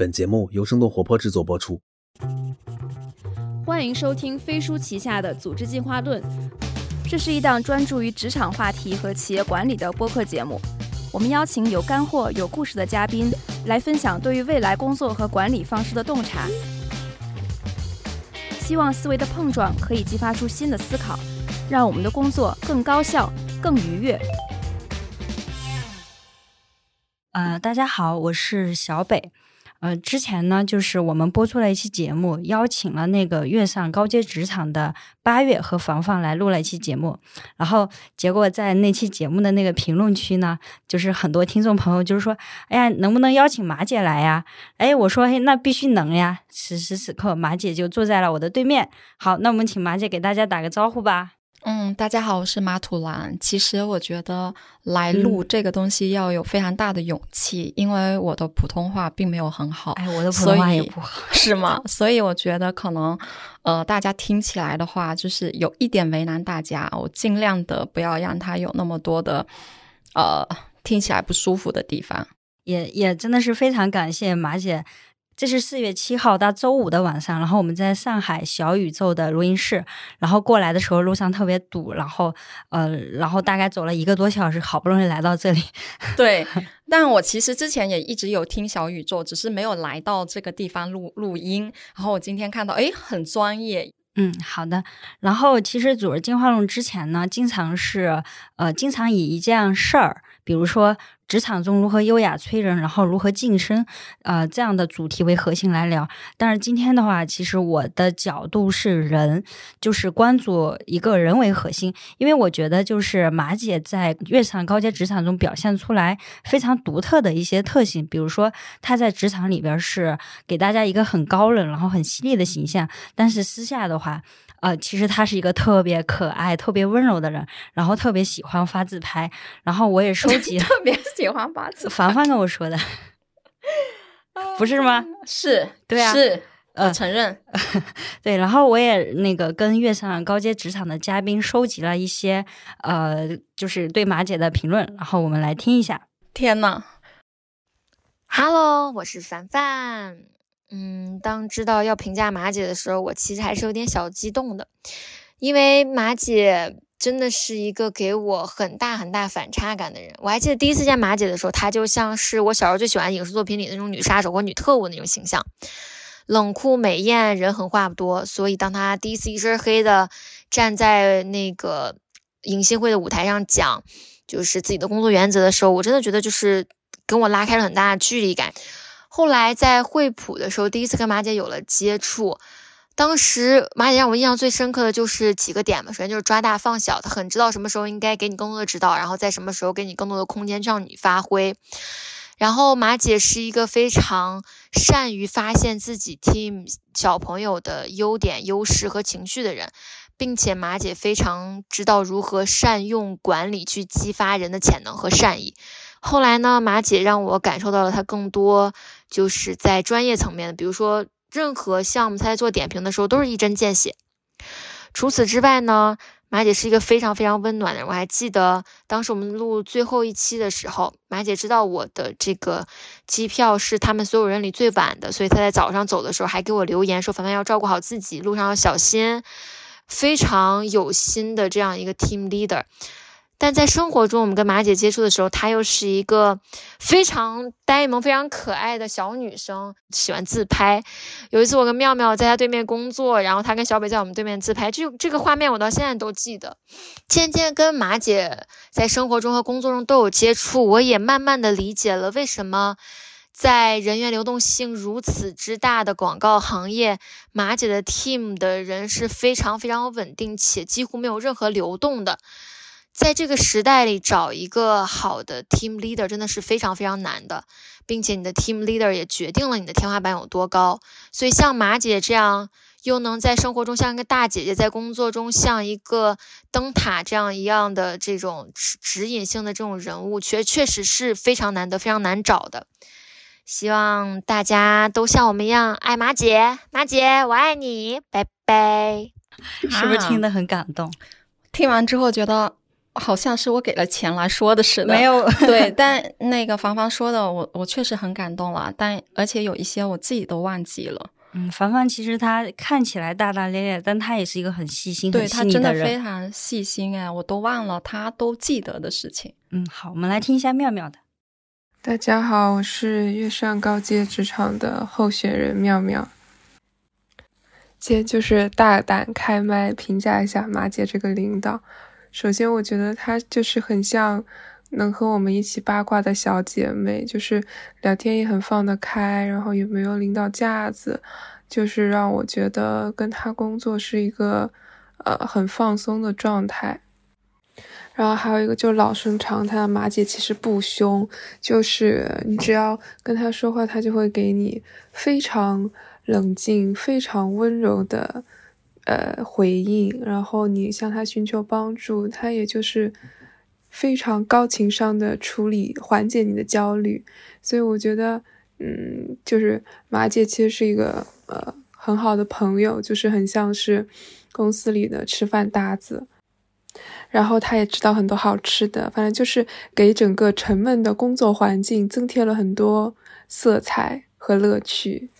本节目由生动活泼制作播出。欢迎收听飞书旗下的《组织进化论》，这是一档专注于职场话题和企业管理的播客节目。我们邀请有干货、有故事的嘉宾来分享对于未来工作和管理方式的洞察，希望思维的碰撞可以激发出新的思考，让我们的工作更高效、更愉悦。呃，大家好，我是小北。呃，之前呢，就是我们播出了一期节目，邀请了那个月上高阶职场的八月和房房来录了一期节目。然后结果在那期节目的那个评论区呢，就是很多听众朋友就是说，哎呀，能不能邀请马姐来呀？哎，我说，嘿，那必须能呀！此时此刻，马姐就坐在了我的对面。好，那我们请马姐给大家打个招呼吧。嗯，大家好，我是马土兰。其实我觉得来录这个东西要有非常大的勇气，因为我的普通话并没有很好。哎，我的普通话也不好，是吗？所以我觉得可能，呃，大家听起来的话，就是有一点为难大家。我尽量的不要让它有那么多的，呃，听起来不舒服的地方。也也真的是非常感谢马姐。这是四月七号到周五的晚上，然后我们在上海小宇宙的录音室，然后过来的时候路上特别堵，然后呃，然后大概走了一个多小时，好不容易来到这里。对，但我其实之前也一直有听小宇宙，只是没有来到这个地方录录音。然后我今天看到，哎，很专业。嗯，好的。然后其实组织进化论之前呢，经常是呃，经常以一件事儿，比如说。职场中如何优雅催人，然后如何晋升，呃，这样的主题为核心来聊。但是今天的话，其实我的角度是人，就是关注一个人为核心，因为我觉得就是马姐在跃上高阶职场中表现出来非常独特的一些特性，比如说她在职场里边是给大家一个很高冷，然后很犀利的形象，但是私下的话。呃，其实他是一个特别可爱、特别温柔的人，然后特别喜欢发自拍，然后我也收集，特别喜欢发自。凡凡跟我说的，不是吗？是，对啊，是，呃，承认。对，然后我也那个跟月上高阶职场的嘉宾收集了一些，呃，就是对马姐的评论，然后我们来听一下。天呐 h e l l o 我是凡凡。嗯，当知道要评价马姐的时候，我其实还是有点小激动的，因为马姐真的是一个给我很大很大反差感的人。我还记得第一次见马姐的时候，她就像是我小时候最喜欢影视作品里那种女杀手或女特务那种形象，冷酷美艳，人狠话不多。所以当她第一次一身黑的站在那个迎新会的舞台上讲，就是自己的工作原则的时候，我真的觉得就是跟我拉开了很大的距离感。后来在惠普的时候，第一次跟马姐有了接触。当时马姐让我印象最深刻的就是几个点嘛，首先就是抓大放小，她很知道什么时候应该给你更多的指导，然后在什么时候给你更多的空间让你发挥。然后马姐是一个非常善于发现自己 team 小朋友的优点、优势和情绪的人，并且马姐非常知道如何善用管理去激发人的潜能和善意。后来呢，马姐让我感受到了她更多就是在专业层面的，比如说任何项目他在做点评的时候都是一针见血。除此之外呢，马姐是一个非常非常温暖的人。我还记得当时我们录最后一期的时候，马姐知道我的这个机票是他们所有人里最晚的，所以她在早上走的时候还给我留言说：“凡凡要照顾好自己，路上要小心。”非常有心的这样一个 team leader。但在生活中，我们跟马姐接触的时候，她又是一个非常呆萌、非常可爱的小女生，喜欢自拍。有一次，我跟妙妙在她对面工作，然后她跟小北在我们对面自拍，这这个画面我到现在都记得。渐渐跟马姐在生活中和工作中都有接触，我也慢慢的理解了为什么在人员流动性如此之大的广告行业，马姐的 team 的人是非常非常稳定且几乎没有任何流动的。在这个时代里，找一个好的 team leader 真的是非常非常难的，并且你的 team leader 也决定了你的天花板有多高。所以，像马姐这样又能在生活中像一个大姐姐，在工作中像一个灯塔这样一样的这种指指引性的这种人物，确确实是非常难得、非常难找的。希望大家都像我们一样爱马姐，马姐我爱你，拜拜。是不是听得很感动？听完之后觉得。好像是我给了钱来说的似的，没有 对，但那个凡凡说的，我我确实很感动了，但而且有一些我自己都忘记了。嗯，凡凡其实他看起来大大咧咧，但他也是一个很细心、对很细腻他真的人。非常细心哎，我都忘了他都记得的事情。嗯，好，我们来听一下妙妙的。大家好，我是跃上高阶职场的候选人妙妙。今天就是大胆开麦评价一下马姐这个领导。首先，我觉得她就是很像能和我们一起八卦的小姐妹，就是聊天也很放得开，然后也没有领导架子，就是让我觉得跟她工作是一个呃很放松的状态。然后还有一个就是老生常谈，马姐其实不凶，就是你只要跟她说话，她就会给你非常冷静、非常温柔的呃回应。然后你向他寻求帮助，他也就是非常高情商的处理缓解你的焦虑。所以我觉得，嗯，就是马姐其实是一个呃很好的朋友，就是很像是公司里的吃饭搭子。然后他也知道很多好吃的，反正就是给整个沉闷的工作环境增添了很多色彩和乐趣。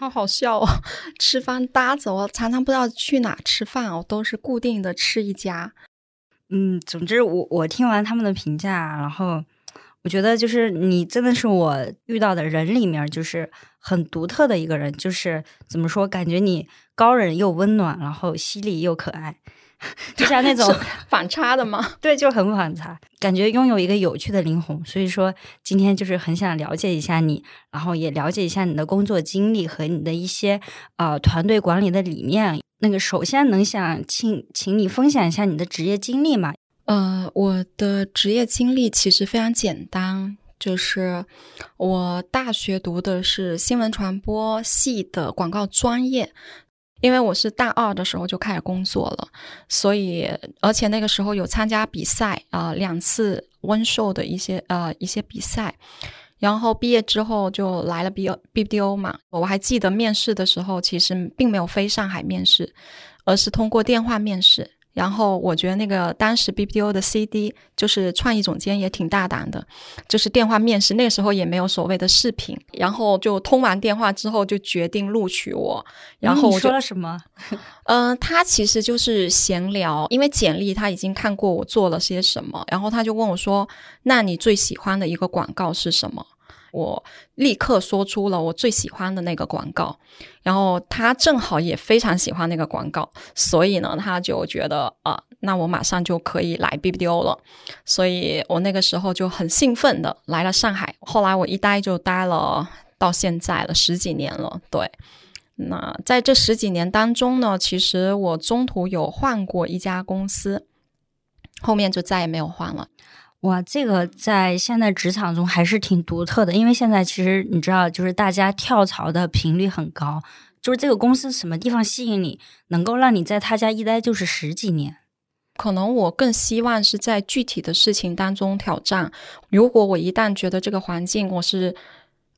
好好笑哦！吃饭搭子，我常常不知道去哪吃饭，我都是固定的吃一家。嗯，总之我我听完他们的评价，然后我觉得就是你真的是我遇到的人里面就是很独特的一个人，就是怎么说，感觉你高冷又温暖，然后犀利又可爱。就像那种反差的吗？对，就很反差，感觉拥有一个有趣的灵魂。所以说，今天就是很想了解一下你，然后也了解一下你的工作经历和你的一些呃团队管理的理念。那个，首先能想请请你分享一下你的职业经历吗？呃，我的职业经历其实非常简单，就是我大学读的是新闻传播系的广告专业。因为我是大二的时候就开始工作了，所以而且那个时候有参加比赛啊、两次温授的一些呃一些比赛，然后毕业之后就来了 B B D O 嘛。我还记得面试的时候，其实并没有飞上海面试，而是通过电话面试。然后我觉得那个当时 BBDO 的 CD 就是创意总监也挺大胆的，就是电话面试，那个时候也没有所谓的视频，然后就通完电话之后就决定录取我。然后我说了什么？嗯、呃，他其实就是闲聊，因为简历他已经看过我做了些什么，然后他就问我说：“那你最喜欢的一个广告是什么？”我立刻说出了我最喜欢的那个广告，然后他正好也非常喜欢那个广告，所以呢，他就觉得啊、那我马上就可以来 BBDO 了，所以我那个时候就很兴奋的来了上海。后来我一待就待了到现在了十几年了，对。那在这十几年当中呢，其实我中途有换过一家公司，后面就再也没有换了。哇，这个在现在职场中还是挺独特的，因为现在其实你知道，就是大家跳槽的频率很高，就是这个公司什么地方吸引你，能够让你在他家一待就是十几年。可能我更希望是在具体的事情当中挑战。如果我一旦觉得这个环境我是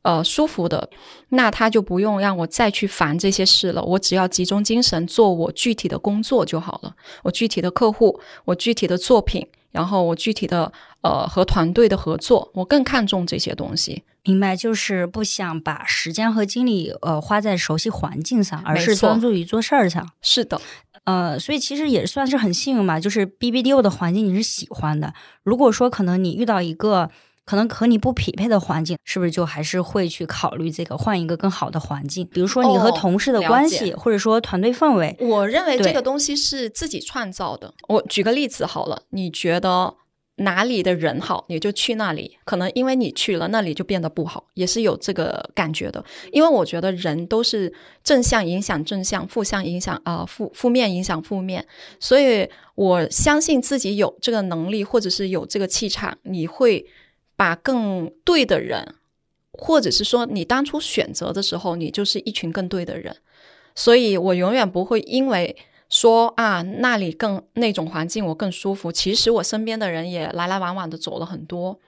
呃舒服的，那他就不用让我再去烦这些事了，我只要集中精神做我具体的工作就好了。我具体的客户，我具体的作品，然后我具体的呃和团队的合作，我更看重这些东西。明白，就是不想把时间和精力呃花在熟悉环境上，而是专注于做事儿上。是的，呃，所以其实也算是很幸运嘛，就是 BBDO 的环境你是喜欢的。如果说可能你遇到一个可能和你不匹配的环境，是不是就还是会去考虑这个换一个更好的环境？比如说你和哦同事的关系，或者说团队氛围。我认为这个东西是自己创造的。我举个例子好了，你觉得哪里的人好，你就去那里。可能因为你去了，那里就变得不好，也是有这个感觉的。因为我觉得人都是正向影响正向，负向影响啊、呃负负面影响负面，所以我相信自己有这个能力，或者是有这个气场，你会把更对的人，或者是说你当初选择的时候，你就是一群更对的人。所以我永远不会因为说啊那里更那种环境我更舒服，其实我身边的人也来来往往的走了很多，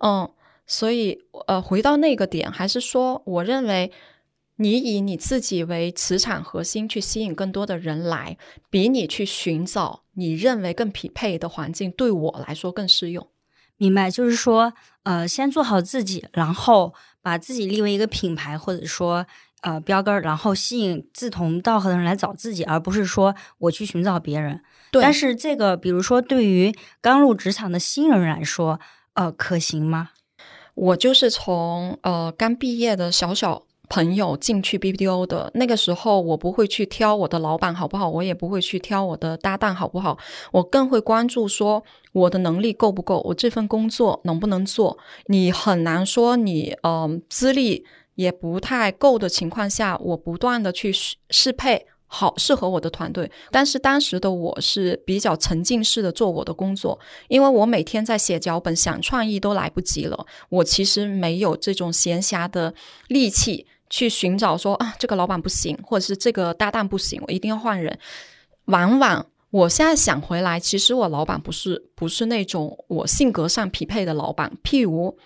嗯，所以呃回到那个点，还是说我认为你以你自己为磁场核心去吸引更多的人来，比你去寻找你认为更匹配的环境，对我来说更适用。明白，就是说，呃，先做好自己，然后把自己立为一个品牌，或者说呃标杆，然后吸引志同道合的人来找自己，而不是说我去寻找别人。对，但是这个，比如说对于刚入职场的新人来说，呃，可行吗？我就是从呃刚毕业的小小。朋友进去 BBDO 的那个时候，我不会去挑我的老板好不好，我也不会去挑我的搭档好不好，我更会关注说我的能力够不够，我这份工作能不能做。你很难说你嗯资历也不太够的情况下，我不断的去适配。好适合我的团队，但是当时的我是比较沉浸式的做我的工作，因为我每天在写脚本，想创意都来不及了。我其实没有这种闲暇的力气去寻找说啊，这个老板不行，或者是这个搭档不行，我一定要换人。往往我现在想回来，其实我老板不是不是那种我性格上匹配的老板。譬如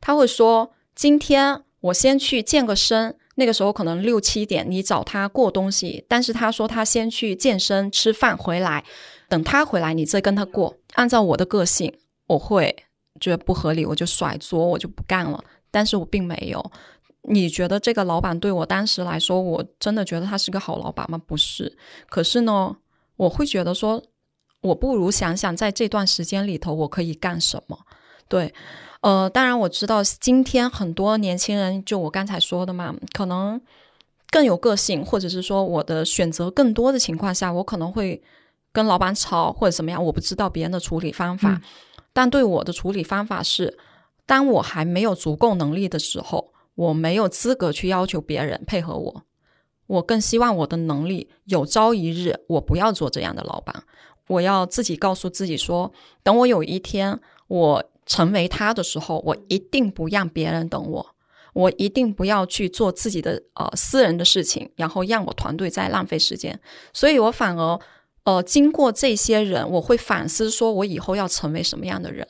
他会说，今天我先去健个身。那个时候可能六七点，你找他过东西，但是他说他先去健身、吃饭回来，等他回来你再跟他过。按照我的个性，我会觉得不合理，我就甩桌，我就不干了。但是我并没有。你觉得这个老板对我当时来说，我真的觉得他是个好老板吗？不是。可是呢，我会觉得说，我不如想想在这段时间里头我可以干什么。对。呃，当然我知道今天很多年轻人，就我刚才说的嘛，可能更有个性，或者是说我的选择更多的情况下，我可能会跟老板吵或者怎么样，我不知道别人的处理方法。但对我的处理方法是，当我还没有足够能力的时候，我没有资格去要求别人配合我。我更希望我的能力有朝一日，我不要做这样的老板，我要自己告诉自己说，等我有一天我。成为他的时候，我一定不让别人等我，我一定不要去做自己的呃私人的事情，然后让我团队在浪费时间。所以我反而呃经过这些人，我会反思说，我以后要成为什么样的人。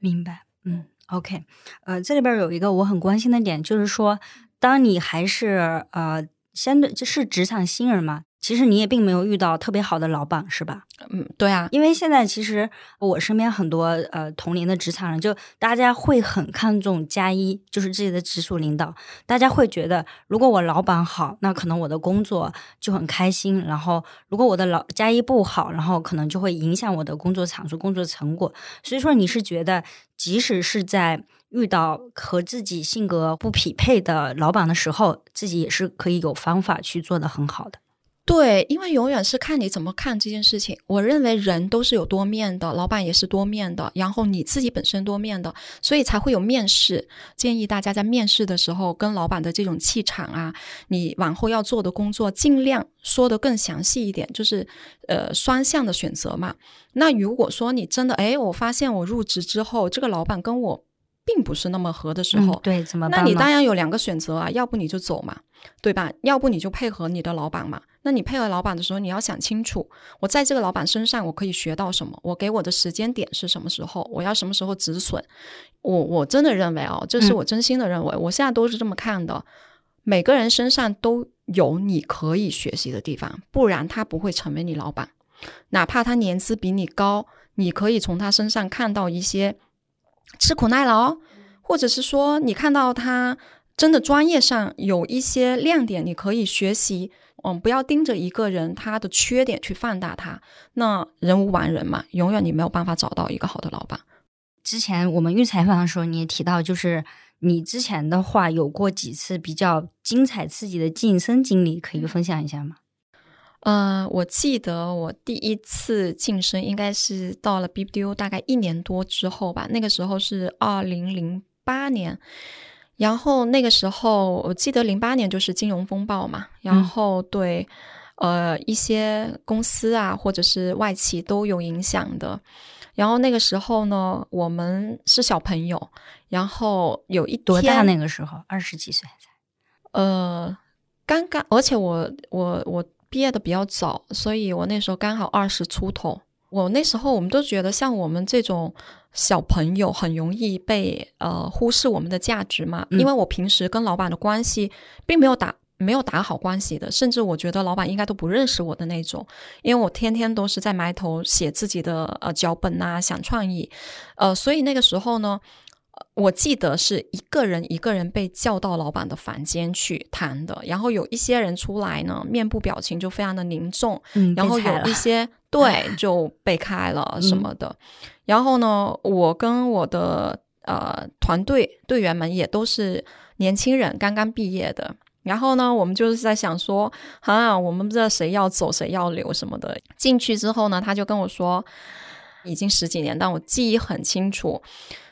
明白，嗯，OK，呃，这里边有一个我很关心的点，就是说，当你还是呃相对就是职场新人嘛。其实你也并没有遇到特别好的老板，是吧？嗯，对啊，因为现在其实我身边很多呃同龄的职场人，就大家会很看重加一，就是自己的直属领导。大家会觉得，如果我老板好，那可能我的工作就很开心；然后如果我的老加一不好，然后可能就会影响我的工作产出、工作成果。所以说，你是觉得，即使是在遇到和自己性格不匹配的老板的时候，自己也是可以有方法去做的很好的。对，因为永远是看你怎么看这件事情。我认为人都是有多面的，老板也是多面的，然后你自己本身多面的，所以才会有面试。建议大家在面试的时候，跟老板的这种气场啊，你往后要做的工作，尽量说的更详细一点，就是呃双向的选择嘛。那如果说你真的哎，我发现我入职之后，这个老板跟我并不是那么合的时候，对，怎么办？那你当然有两个选择啊，要不你就走嘛，对吧？要不你就配合你的老板嘛。那你配合老板的时候，你要想清楚，我在这个老板身上我可以学到什么？我给我的时间点是什么时候？我要什么时候止损？我我真的认为哦，这是我真心的认为，我现在都是这么看的。每个人身上都有你可以学习的地方，不然他不会成为你老板。哪怕他年资比你高，你可以从他身上看到一些吃苦耐劳，或者是说你看到他真的专业上有一些亮点，你可以学习。嗯，不要盯着一个人他的缺点去放大他，那人无完人嘛，永远你没有办法找到一个好的老板。之前我们预采访的时候，你也提到，就是你之前的话有过几次比较精彩刺激的晋升经历，可以分享一下吗？呃，我记得我第一次晋升应该是到了 BBDO 大概一年多之后吧，那个时候是二零零八年。然后那个时候，我记得零八年就是金融风暴嘛，然后对，呃，一些公司啊或者是外企都有影响的。然后那个时候呢，我们是小朋友，然后有一多大那个时候，二十几岁才？呃，刚刚，而且我我我毕业的比较早，所以我那时候刚好二十出头。我那时候我们都觉得，像我们这种。小朋友很容易被呃忽视我们的价值嘛，因为我平时跟老板的关系并没有打没有打好关系的，甚至我觉得老板应该都不认识我的那种，因为我天天都是在埋头写自己的呃脚本啊，想创意，呃，所以那个时候呢，我记得是一个人一个人被叫到老板的房间去谈的，然后有一些人出来呢，面部表情就非常的凝重，嗯，然后有一些 对就被开了什么的，然后呢，我跟我的呃团队队员们也都是年轻人，刚刚毕业的。然后呢，我们就是在想说，啊，我们不知道谁要走，谁要留什么的。进去之后呢，他就跟我说，已经十几年，但我记忆很清楚。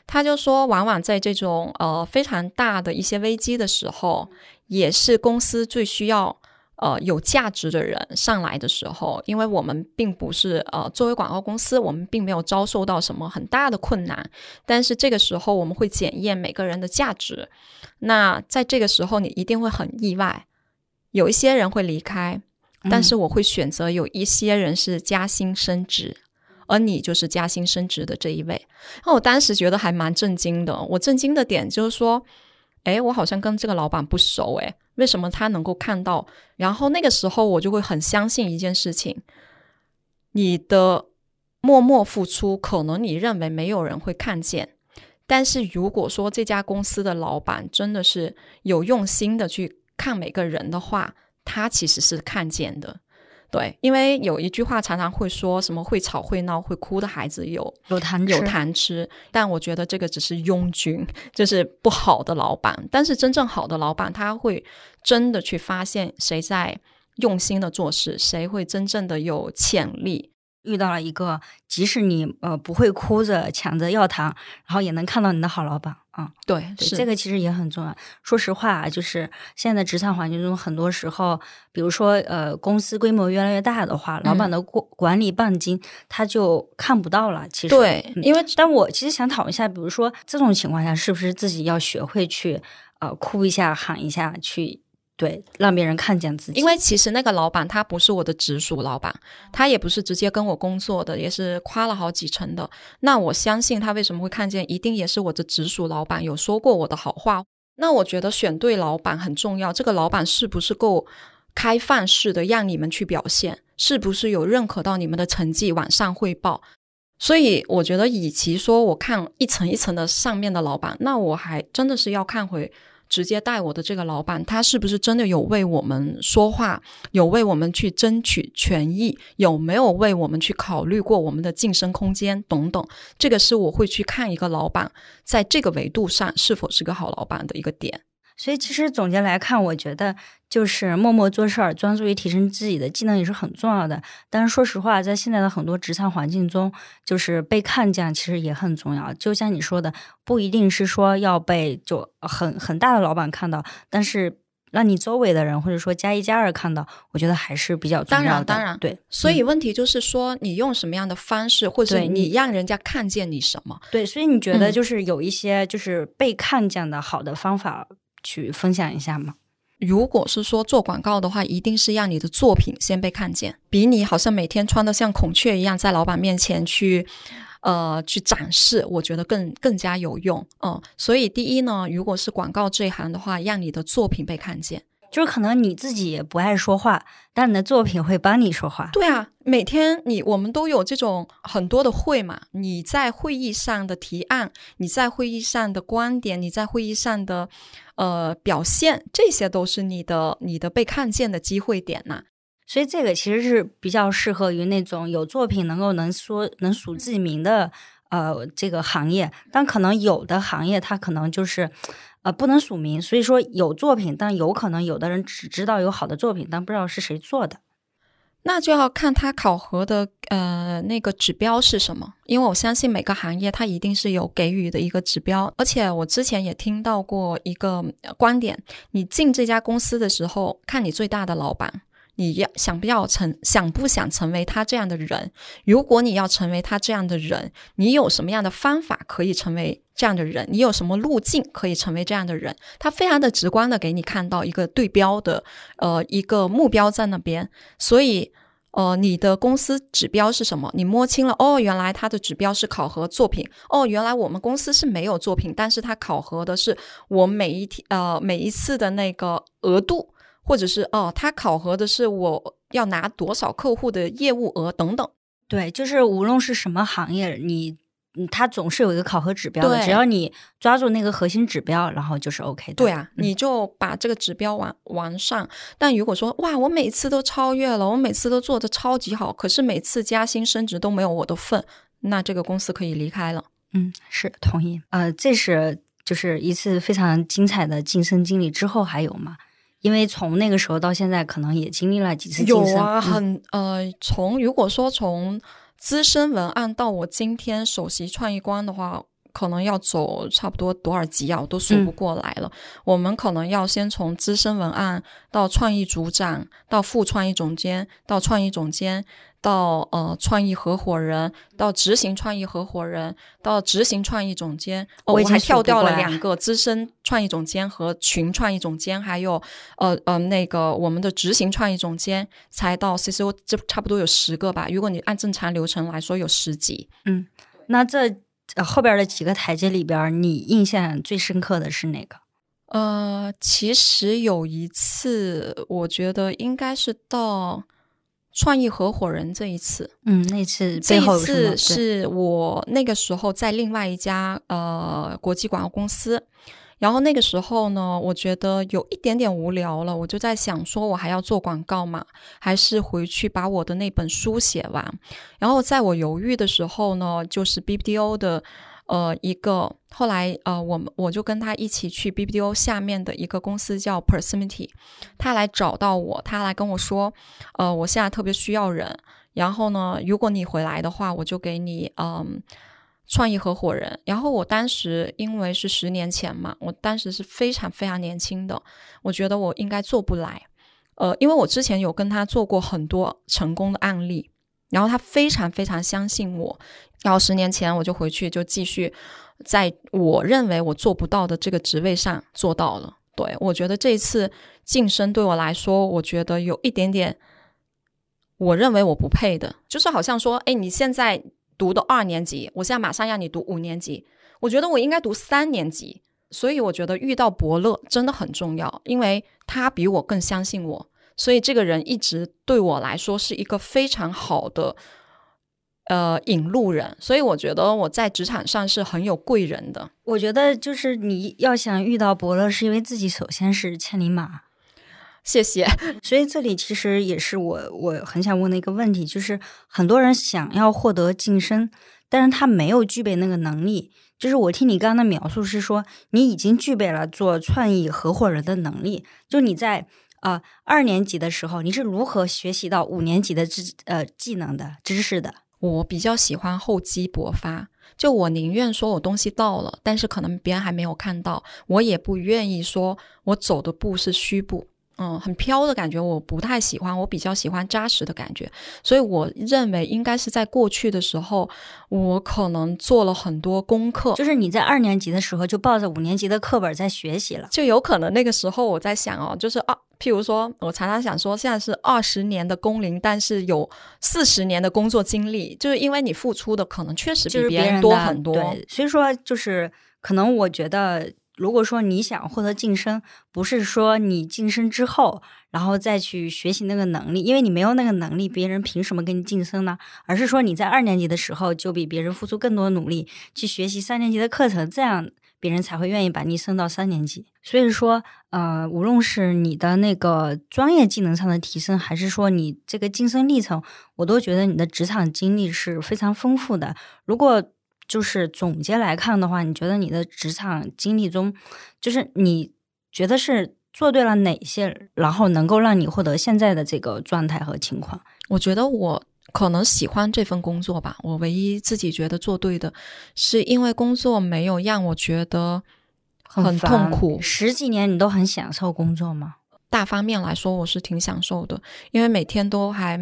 他就说，往往在这种呃非常大的一些危机的时候，也是公司最需要呃有价值的人上来的时候，因为我们并不是呃作为广告公司，我们并没有遭受到什么很大的困难，但是这个时候我们会检验每个人的价值。那在这个时候，你一定会很意外，有一些人会离开，但是我会选择有一些人是加薪升职。而你就是加薪升职的这一位，那我当时觉得还蛮震惊的。我震惊的点就是说，诶，我好像跟这个老板不熟，诶，为什么他能够看到？然后那个时候我就会很相信一件事情：你的默默付出，可能你认为没有人会看见，但是如果说这家公司的老板真的是有用心的去看每个人的话，他其实是看见的。对，因为有一句话常常会说什么会吵会闹会哭的孩子有有痰有痰吃，但我觉得这个只是庸君，就是不好的老板。但是真正好的老板，他会真的去发现谁在用心的做事，谁会真正的有潜力。遇到了一个，即使你呃不会哭着抢着要糖，然后也能看到你的好老板啊。对，这个其实也很重要。说实话啊，就是现在职场环境中，很多时候，比如说呃，公司规模越来越大的话，老板的管管理半径他就看不到了。其实，对，嗯因为但我其实想讨论一下，比如说这种情况下，是不是自己要学会去呃哭一下、喊一下，去对让别人看见自己？因为其实那个老板他不是我的直属老板，他也不是直接跟我工作的，也是夸了好几层的。那我相信他为什么会看见，一定也是我的直属老板有说过我的好话。那我觉得选对老板很重要，这个老板是不是够开放式的让你们去表现，是不是有认可到你们的成绩往上汇报？所以我觉得，与其说我看一层一层的上面的老板，那我还真的是要看回直接带我的这个老板，他是不是真的有为我们说话，有为我们去争取权益，有没有为我们去考虑过我们的晋升空间等等。这个是我会去看一个老板在这个维度上是否是个好老板的一个点。所以其实总结来看，我觉得就是默默做事儿，专注于提升自己的技能也是很重要的。但是说实话，在现在的很多职场环境中，就是被看见其实也很重要。就像你说的，不一定是说要被就很很大的老板看到，但是让你周围的人或者说加一加二看到，我觉得还是比较重当要的。然当然对，所以嗯问题就是说，你用什么样的方式，或者你你让人家看见你什么？对，所以你觉得嗯就是有一些就是被看见的好的方法，去分享一下嘛？如果是说做广告的话，一定是让你的作品先被看见，比你好像每天穿的像孔雀一样在老板面前去，呃，去展示，我觉得更更加有用。嗯，所以第一呢，如果是广告这一行的话，让你的作品被看见。就是可能你自己也不爱说话，但你的作品会帮你说话。对啊，每天你我们都有这种很多的会嘛，你在会议上的提案，你在会议上的观点，你在会议上的呃表现，这些都是你的你的被看见的机会点呐、所以这个其实是比较适合于那种有作品能够能说能数自己名的呃这个行业，但可能有的行业它可能就是呃不能署名，所以说有作品，但有可能有的人只知道有好的作品，但不知道是谁做的。那就要看他考核的呃那个指标是什么，因为我相信每个行业它一定是有给予的一个指标，而且我之前也听到过一个观点，你进这家公司的时候，看你最大的老板。你要想不要成想不想成为他这样的人？如果你要成为他这样的人，你有什么样的方法可以成为这样的人？你有什么路径可以成为这样的人？他非常的直观的给你看到一个对标的呃一个目标在那边，所以呃你的公司指标是什么？你摸清了哦，原来他的指标是考核作品哦，原来我们公司是没有作品，但是他考核的是我每一天呃每一次的那个额度。或者是哦，他考核的是我要拿多少客户的业务额等等。对，就是无论是什么行业，你嗯，它总是有一个考核指标的，对只要你抓住那个核心指标，然后就是 OK 的。对啊，嗯你就把这个指标完完上。但如果说哇，我每次都超越了，我每次都做的超级好，可是每次加薪升职都没有我的份，那这个公司可以离开了。嗯，是同意。呃，这是就是一次非常精彩的晋升经历，之后还有吗？因为从那个时候到现在，可能也经历了几次晋升。有啊，嗯很呃，从如果说从资深文案到我今天首席创意官的话，可能要走差不多多少级啊，我都数不过来了。我们可能要先从资深文案到创意组长，到副创意总监，到创意总监。到呃创意合伙人，到执行创意合伙人，到执行创意总监，哦，我还跳掉了两个资深创意总监和群创意总监，还有呃呃那个我们的执行创意总监，才到 CCO，这差不多有十个吧。如果你按正常流程来说，有十级。那这、呃、后边的几个台阶里边，你印象最深刻的是哪个？呃，其实有一次，我觉得应该是到创意合伙人这一次，嗯，那次这一次是我那个时候在另外一家呃国际广告公司，然后那个时候呢，我觉得有一点点无聊了，我就在想说，我还要做广告嘛，还是回去把我的那本书写完？然后在我犹豫的时候呢，就是 BBDO 的呃一个，后来呃我们我就跟他一起去 BBDO 下面的一个公司叫 Proximity，他来找到我，他来跟我说，呃，我现在特别需要人。然后呢，如果你回来的话，我就给你嗯创意合伙人。然后我当时因为是十年前嘛，我当时是非常非常年轻的，我觉得我应该做不来。呃，因为我之前有跟他做过很多成功的案例，然后他非常非常相信我。然后十年前我就回去就继续在我认为我做不到的这个职位上做到了。对我觉得这一次晋升对我来说，我觉得有一点点。我认为我不配的，就是好像说，哎，你现在读的二年级，我现在马上让你读五年级，我觉得我应该读三年级，所以我觉得遇到伯乐真的很重要，因为他比我更相信我，所以这个人一直对我来说是一个非常好的呃引路人，所以我觉得我在职场上是很有贵人的。我觉得就是你要想遇到伯乐，是因为自己首先是千里马。谢谢。所以这里其实也是我我很想问的一个问题，就是很多人想要获得晋升，但是他没有具备那个能力。就是我听你刚刚的描述是说，你已经具备了做创意合伙人的能力。就你在啊二年级的时候，你是如何学习到五年级的知呃技能的知识的？我比较喜欢厚积薄发，就我宁愿说我东西到了，但是可能别人还没有看到，我也不愿意说我走的步是虚步。嗯，很飘的感觉，我不太喜欢，我比较喜欢扎实的感觉，所以我认为应该是在过去的时候，我可能做了很多功课，就是你在二年级的时候就抱着五年级的课本在学习了。就有可能那个时候我在想哦，就是啊，譬如说，我常常想说，现在是二十年的工龄，但是有四十年的工作经历，就是因为你付出的可能确实比别人多很多。对，所以说就是可能我觉得，如果说你想获得晋升，不是说你晋升之后，然后再去学习那个能力，因为你没有那个能力，别人凭什么给你晋升呢？而是说你在二年级的时候就比别人付出更多努力去学习三年级的课程，这样别人才会愿意把你升到三年级。所以说，呃，无论是你的那个专业技能上的提升，还是说你这个晋升历程，我都觉得你的职场经历是非常丰富的。如果就是总结来看的话，你觉得你的职场经历中，就是你觉得是做对了哪些，然后能够让你获得现在的这个状态和情况？我觉得我可能喜欢这份工作吧。我唯一自己觉得做对的，是因为工作没有让我觉得很痛苦。十几年你都很享受工作吗？大方面来说，我是挺享受的，因为每天都还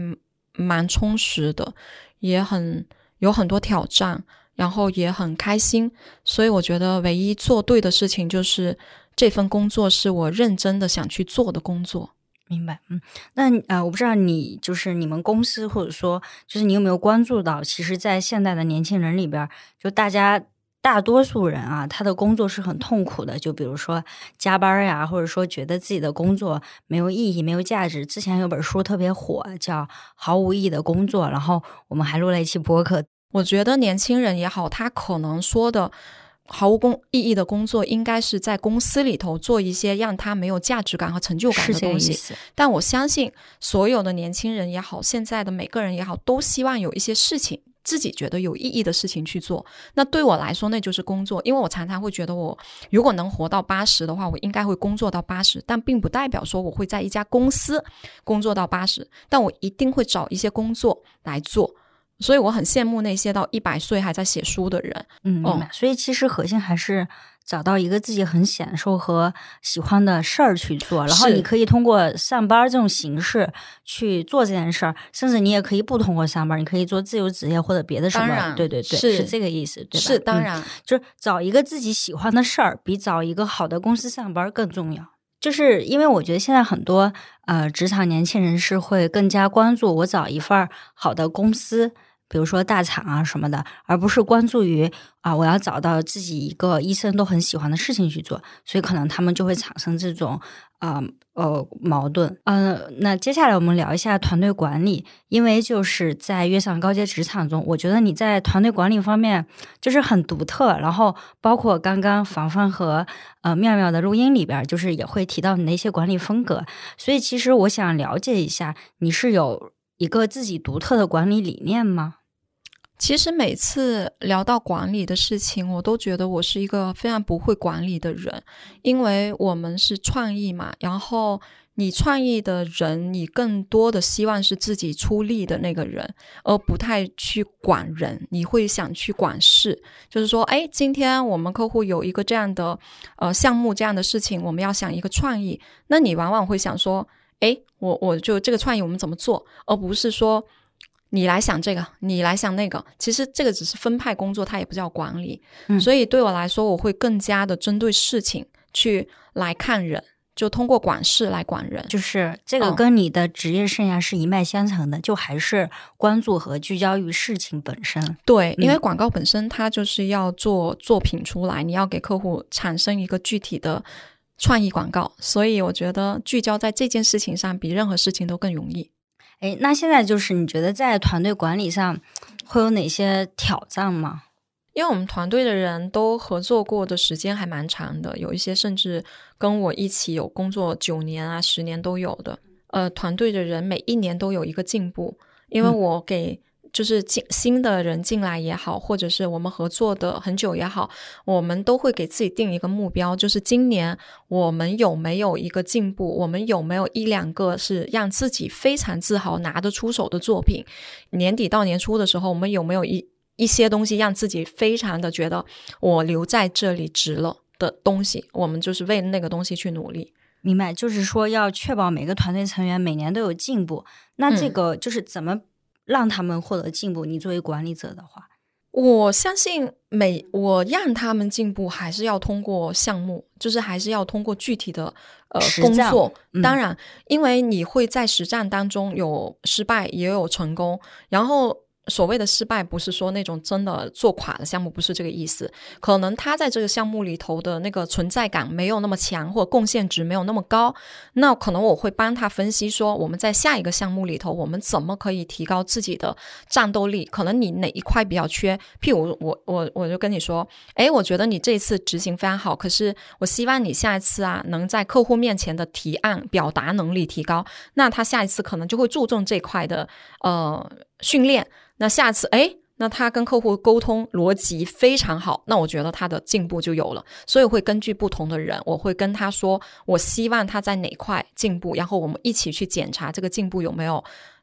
蛮充实的，也很有很多挑战，然后也很开心。所以我觉得唯一做对的事情就是这份工作是我认真的想去做的工作。明白，嗯，那呃，我不知道你就是你们公司，或者说就是你有没有关注到，其实，在现代的年轻人里边，就大家大多数人啊，他的工作是很痛苦的，就比如说加班呀，或者说觉得自己的工作没有意义、没有价值。之前有本书特别火，叫《毫无意义的工作》，然后我们还录了一期播客。我觉得年轻人也好，他可能说的毫无工意义的工作，应该是在公司里头做一些让他没有价值感和成就感的东西。但我相信，所有的年轻人也好，现在的每个人也好，都希望有一些事情。自己觉得有意义的事情去做，那对我来说那就是工作。因为我常常会觉得，我如果能活到八十的话，我应该会工作到八十，但并不代表说我会在一家公司工作到八十，但我一定会找一些工作来做。所以我很羡慕那些到一百岁还在写书的人。嗯，所以其实核心还是。找到一个自己很享受和喜欢的事儿去做，然后你可以通过上班这种形式去做这件事儿，甚至你也可以不通过上班，你可以做自由职业或者别的什么。对对对，是这个意思，对吧？是当然，就是找一个自己喜欢的事儿，比找一个好的公司上班更重要。就是因为我觉得现在很多呃职场年轻人是会更加关注我找一份好的公司。比如说大厂啊什么的，而不是关注于啊，我要找到自己一个医生都很喜欢的事情去做，所以可能他们就会产生这种啊呃矛盾。嗯，那接下来我们聊一下团队管理，因为就是在月上高阶职场中，我觉得你在团队管理方面就是很独特。然后包括刚刚凡凡和呃妙妙的录音里边，就是也会提到你的一些管理风格。所以其实我想了解一下，你是有一个自己独特的管理理念吗？其实每次聊到管理的事情，我都觉得我是一个非常不会管理的人，因为我们是创意嘛。然后你创意的人，你更多的希望是自己出力的那个人，而不太去管人。你会想去管事，就是说，哎，今天我们客户有一个这样的呃项目，这样的事情，我们要想一个创意，那你往往会想说，哎，我我就这个创意我们怎么做，而不是说。你来想这个，你来想那个，其实这个只是分派工作，它也不叫管理。嗯所以对我来说，我会更加的针对事情去来看人，就通过管事来管人。就是这个跟你的职业生涯是一脉相承的，就还是关注和聚焦于事情本身。对，因为广告本身它就是要做作品出来，你要给客户产生一个具体的创意广告，所以我觉得聚焦在这件事情上，比任何事情都更容易。哎，那现在就是你觉得在团队管理上会有哪些挑战吗？因为我们团队的人都合作过的时间还蛮长的，有一些甚至跟我一起有工作九年啊、十年都有的。呃，团队的人每一年都有一个进步，因为我给。就是进新的人进来也好，或者是我们合作的很久也好，我们都会给自己定一个目标，就是今年我们有没有一个进步，我们有没有一两个是让自己非常自豪拿得出手的作品。年底到年初的时候，我们有没有一一些东西让自己非常的觉得我留在这里值了的东西？我们就是为那个东西去努力。明白，就是说要确保每个团队成员每年都有进步。那这个就是怎么？让他们获得进步。你作为管理者的话，我相信每我让他们进步，还是要通过项目，就是还是要通过具体的呃工作。当然，因为你会在实战当中有失败，也有成功，然后。所谓的失败，不是说那种真的做垮的项目，不是这个意思。可能他在这个项目里头的那个存在感没有那么强，或贡献值没有那么高。那可能我会帮他分析说，我们在下一个项目里头，我们怎么可以提高自己的战斗力？可能你哪一块比较缺？譬如我我我就跟你说，诶，我觉得你这次执行非常好，可是我希望你下一次啊，能在客户面前的提案表达能力提高。那他下一次可能就会注重这块的呃训练。那下次，哎，那他跟客户沟通逻辑非常好，那我觉得他的进步就有了。所以会根据不同的人，我会跟他说，我希望他在哪块进步，然后我们一起去检查这个进步有没有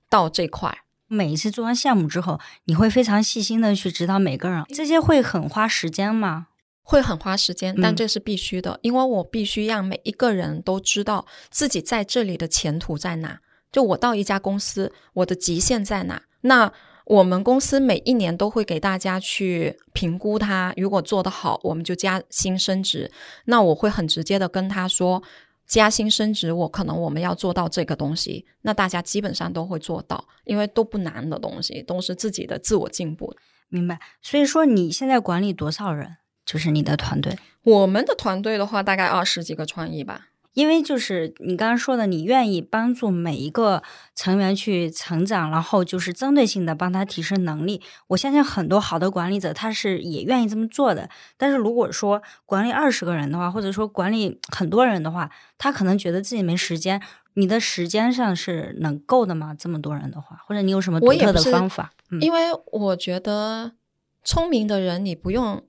到这块。每一次做完项目之后，你会非常细心的去指导每个人，这些会很花时间吗？会很花时间，但这是必须的，因为我必须让每一个人都知道自己在这里的前途在哪。就我到一家公司，我的极限在哪？那。我们公司每一年都会给大家去评估他，如果做得好，我们就加薪升职。那我会很直接的跟他说，加薪升职，我可能我们要做到这个东西。那大家基本上都会做到，因为都不难的东西，都是自己的自我进步。明白。所以说你现在管理多少人？就是你的团队？我们的团队的话，大概二十几个创意吧。因为就是你刚刚说的，你愿意帮助每一个成员去成长，然后就是针对性的帮他提升能力。我相信很多好的管理者他是也愿意这么做的。但是如果说管理二十个人的话，或者说管理很多人的话，他可能觉得自己没时间。你的时间上是能够的吗？这么多人的话，或者你有什么独特的方法？因为我觉得聪明的人，你不用。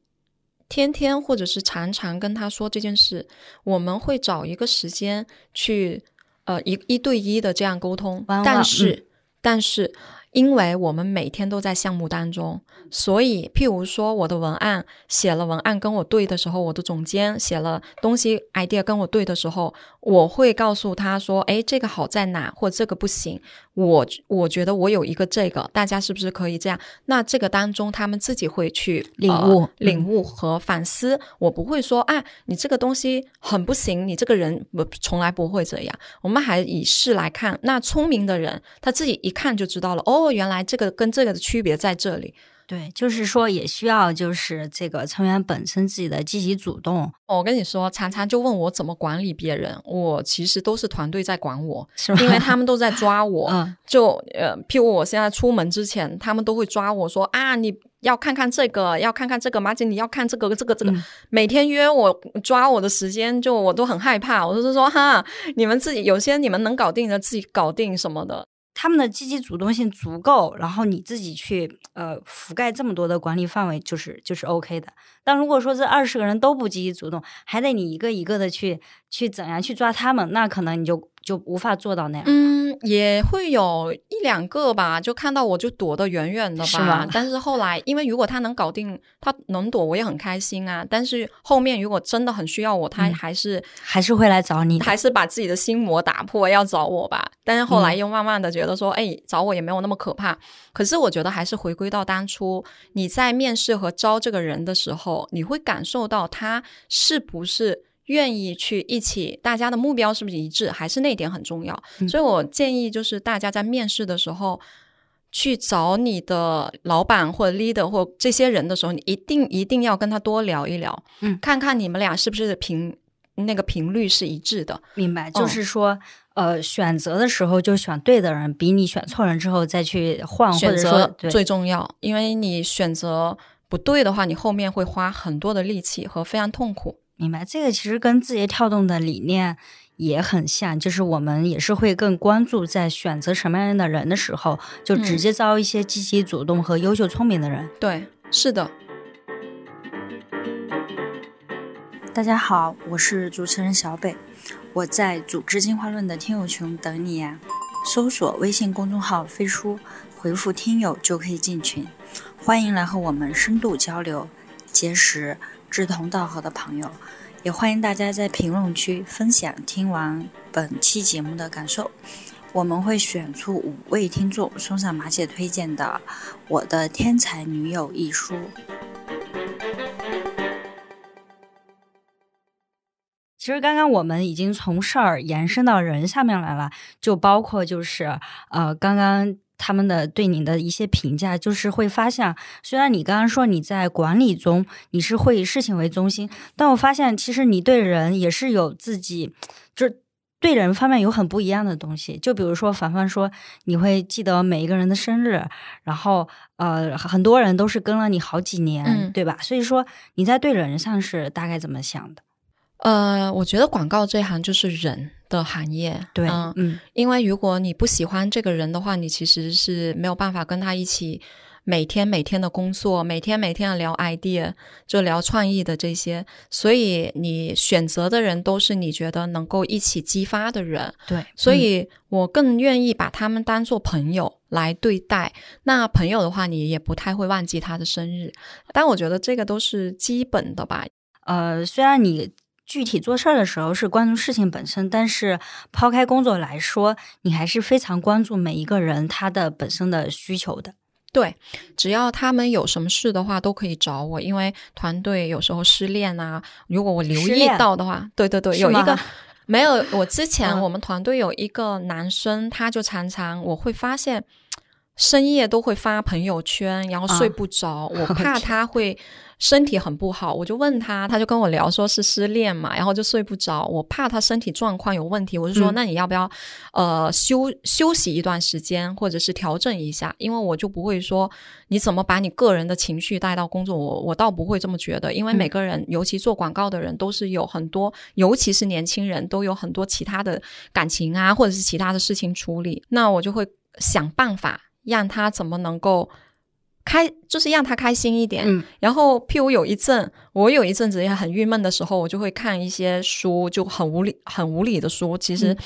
天天或者是常常跟他说这件事，我们会找一个时间去，呃，一一对一的这样沟通。但是，但是。因为我们每天都在项目当中，所以譬如说我的文案写了文案跟我对的时候，我的总监写了东西 idea 跟我对的时候，我会告诉他说：“哎，这个好在哪？或这个不行。”我我觉得我有一个这个，大家是不是可以这样？那这个当中他们自己会去领悟、领悟和反思。我不会说啊，你这个东西很不行，你这个人我从来不会这样。我们还以事来看。那聪明的人他自己一看就知道了。哦。哦，原来这个跟这个的区别在这里。对，就是说也需要就是这个成员本身自己的积极主动。我跟你说，常常就问我怎么管理别人，我其实都是团队在管我，是？因为他们都在 抓我。嗯，就呃，譬如我现在出门之前，他们都会抓我说啊，你要看看这个，要看看这个，马姐你要看这个，这个，这个。每天约我抓我的时间，就我都很害怕。我就是说哈，你们自己有些你们能搞定的自己搞定什么的。他们的积极主动性足够，然后你自己去呃覆盖这么多的管理范围，就是就是 OK 的。但如果说这二十个人都不积极主动，还得你一个一个的去去怎样去抓他们，那可能你就。就无法做到那样。嗯，也会有一两个吧，就看到我就躲得远远的吧。但是后来，因为如果他能搞定，他能躲，我也很开心啊。但是后面如果真的很需要我，他还是还是会来找你，还是把自己的心魔打破要找我吧。但是后来又慢慢的觉得说，哎，找我也没有那么可怕。可是我觉得还是回归到当初你在面试和招这个人的时候，你会感受到他是不是。愿意去一起，大家的目标是不是一致？还是那点很重要？所以我建议就是大家在面试的时候，去找你的老板或者 leader 或这些人的时候，你一定一定要跟他多聊一聊，嗯，看看你们俩是不是频那个频率是一致的。明白，就是说，呃，选择的时候就选对的人，比你选错人之后再去换，选择最重要。因为你选择不对的话，你后面会花很多的力气和非常痛苦。明白，这个其实跟字节跳动的理念也很像，就是我们也是会更关注在选择什么样的人的时候，就直接招一些积极主动和优秀聪明的人。对，是的。大家好，我是主持人小北，我在组织进化论的听友群等你呀。搜索微信公众号“飞书”，回复“听友”就可以进群，欢迎来和我们深度交流，结识。志同道合的朋友，也欢迎大家在评论区分享听完本期节目的感受。我们会选出五位听众，送上马姐推荐的《我的天才女友》一书。其实刚刚我们已经从事儿延伸到人上面来了，就包括就是呃刚刚。他们的对你的一些评价，就是会发现，虽然你刚刚说你在管理中你是会以事情为中心，但我发现其实你对人也是有自己，就是对人方面有很不一样的东西。就比如说凡凡说你会记得每一个人的生日，然后呃很多人都是跟了你好几年，对吧？所以说你在对人上是大概怎么想的？呃，我觉得广告这一行就是人。的行业，对，嗯，因为如果你不喜欢这个人的话，你其实是没有办法跟他一起每天每天的工作，每天每天的聊 idea，就聊创意的这些。所以你选择的人都是你觉得能够一起激发的人，对。所以我更愿意把他们当做朋友来对待。那朋友的话，你也不太会忘记他的生日，但我觉得这个都是基本的吧。呃，虽然你。具体做事儿的时候是关注事情本身，但是抛开工作来说，你还是非常关注每一个人他的本身的需求的。对，只要他们有什么事的话，都可以找我，因为团队有时候失恋啊，如果我留意到的话，对对对，有一个 没有，我之前我们团队有一个男生，他就常常我会发现。深夜都会发朋友圈，然后睡不着，我怕他会身体很不好，我就问他，他就跟我聊说是失恋嘛，然后就睡不着，我怕他身体状况有问题，我就说、嗯。那你要不要呃休休息一段时间，或者是调整一下，因为我就不会说你怎么把你个人的情绪带到工作，我我倒不会这么觉得，因为嗯。每个人，尤其做广告的人，都是有很多，尤其是年轻人，都有很多其他的感情啊，或者是其他的事情处理，那我就会想办法让他怎么能够。开就是让他开心一点，嗯然后譬如有一阵，我有一阵子也很郁闷的时候，我就会看一些书，就很无理、很无理的书。其实，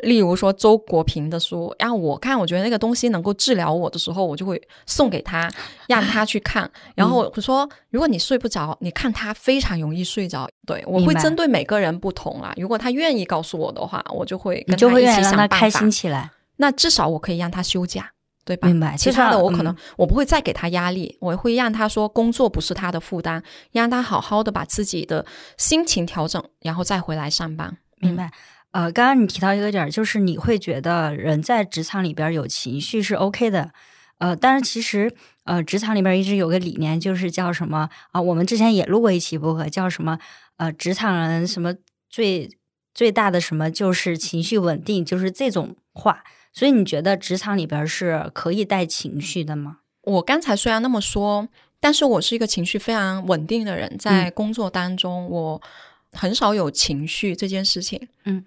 例如说周国平的书，然后我看，我觉得那个东西能够治疗我的时候，我就会送给他，让他去看。然后我说，如果你睡不着，你看他非常容易睡着。对我会针对每个人不同啦。如果他愿意告诉我的话，我就会你就会跟他一起愿意让他想办法开心起来。那至少我可以让他休假，对吧？明白其他的我可能、嗯我不会再给他压力，我会让他说工作不是他的负担，让他好好的把自己的心情调整，然后再回来上班。明白。呃，刚刚你提到一个点儿，就是你会觉得人在职场里边儿有情绪是 OK 的，呃，但是其实呃，职场里边儿一直有个理念，就是叫什么啊、我们之前也录过一期播客，叫什么呃，职场人什么最最大的什么就是情绪稳定，就是这种话。所以你觉得职场里边是可以带情绪的吗？我刚才虽然那么说，但是我是一个情绪非常稳定的人，在工作当中，我很少有情绪这件事情。嗯，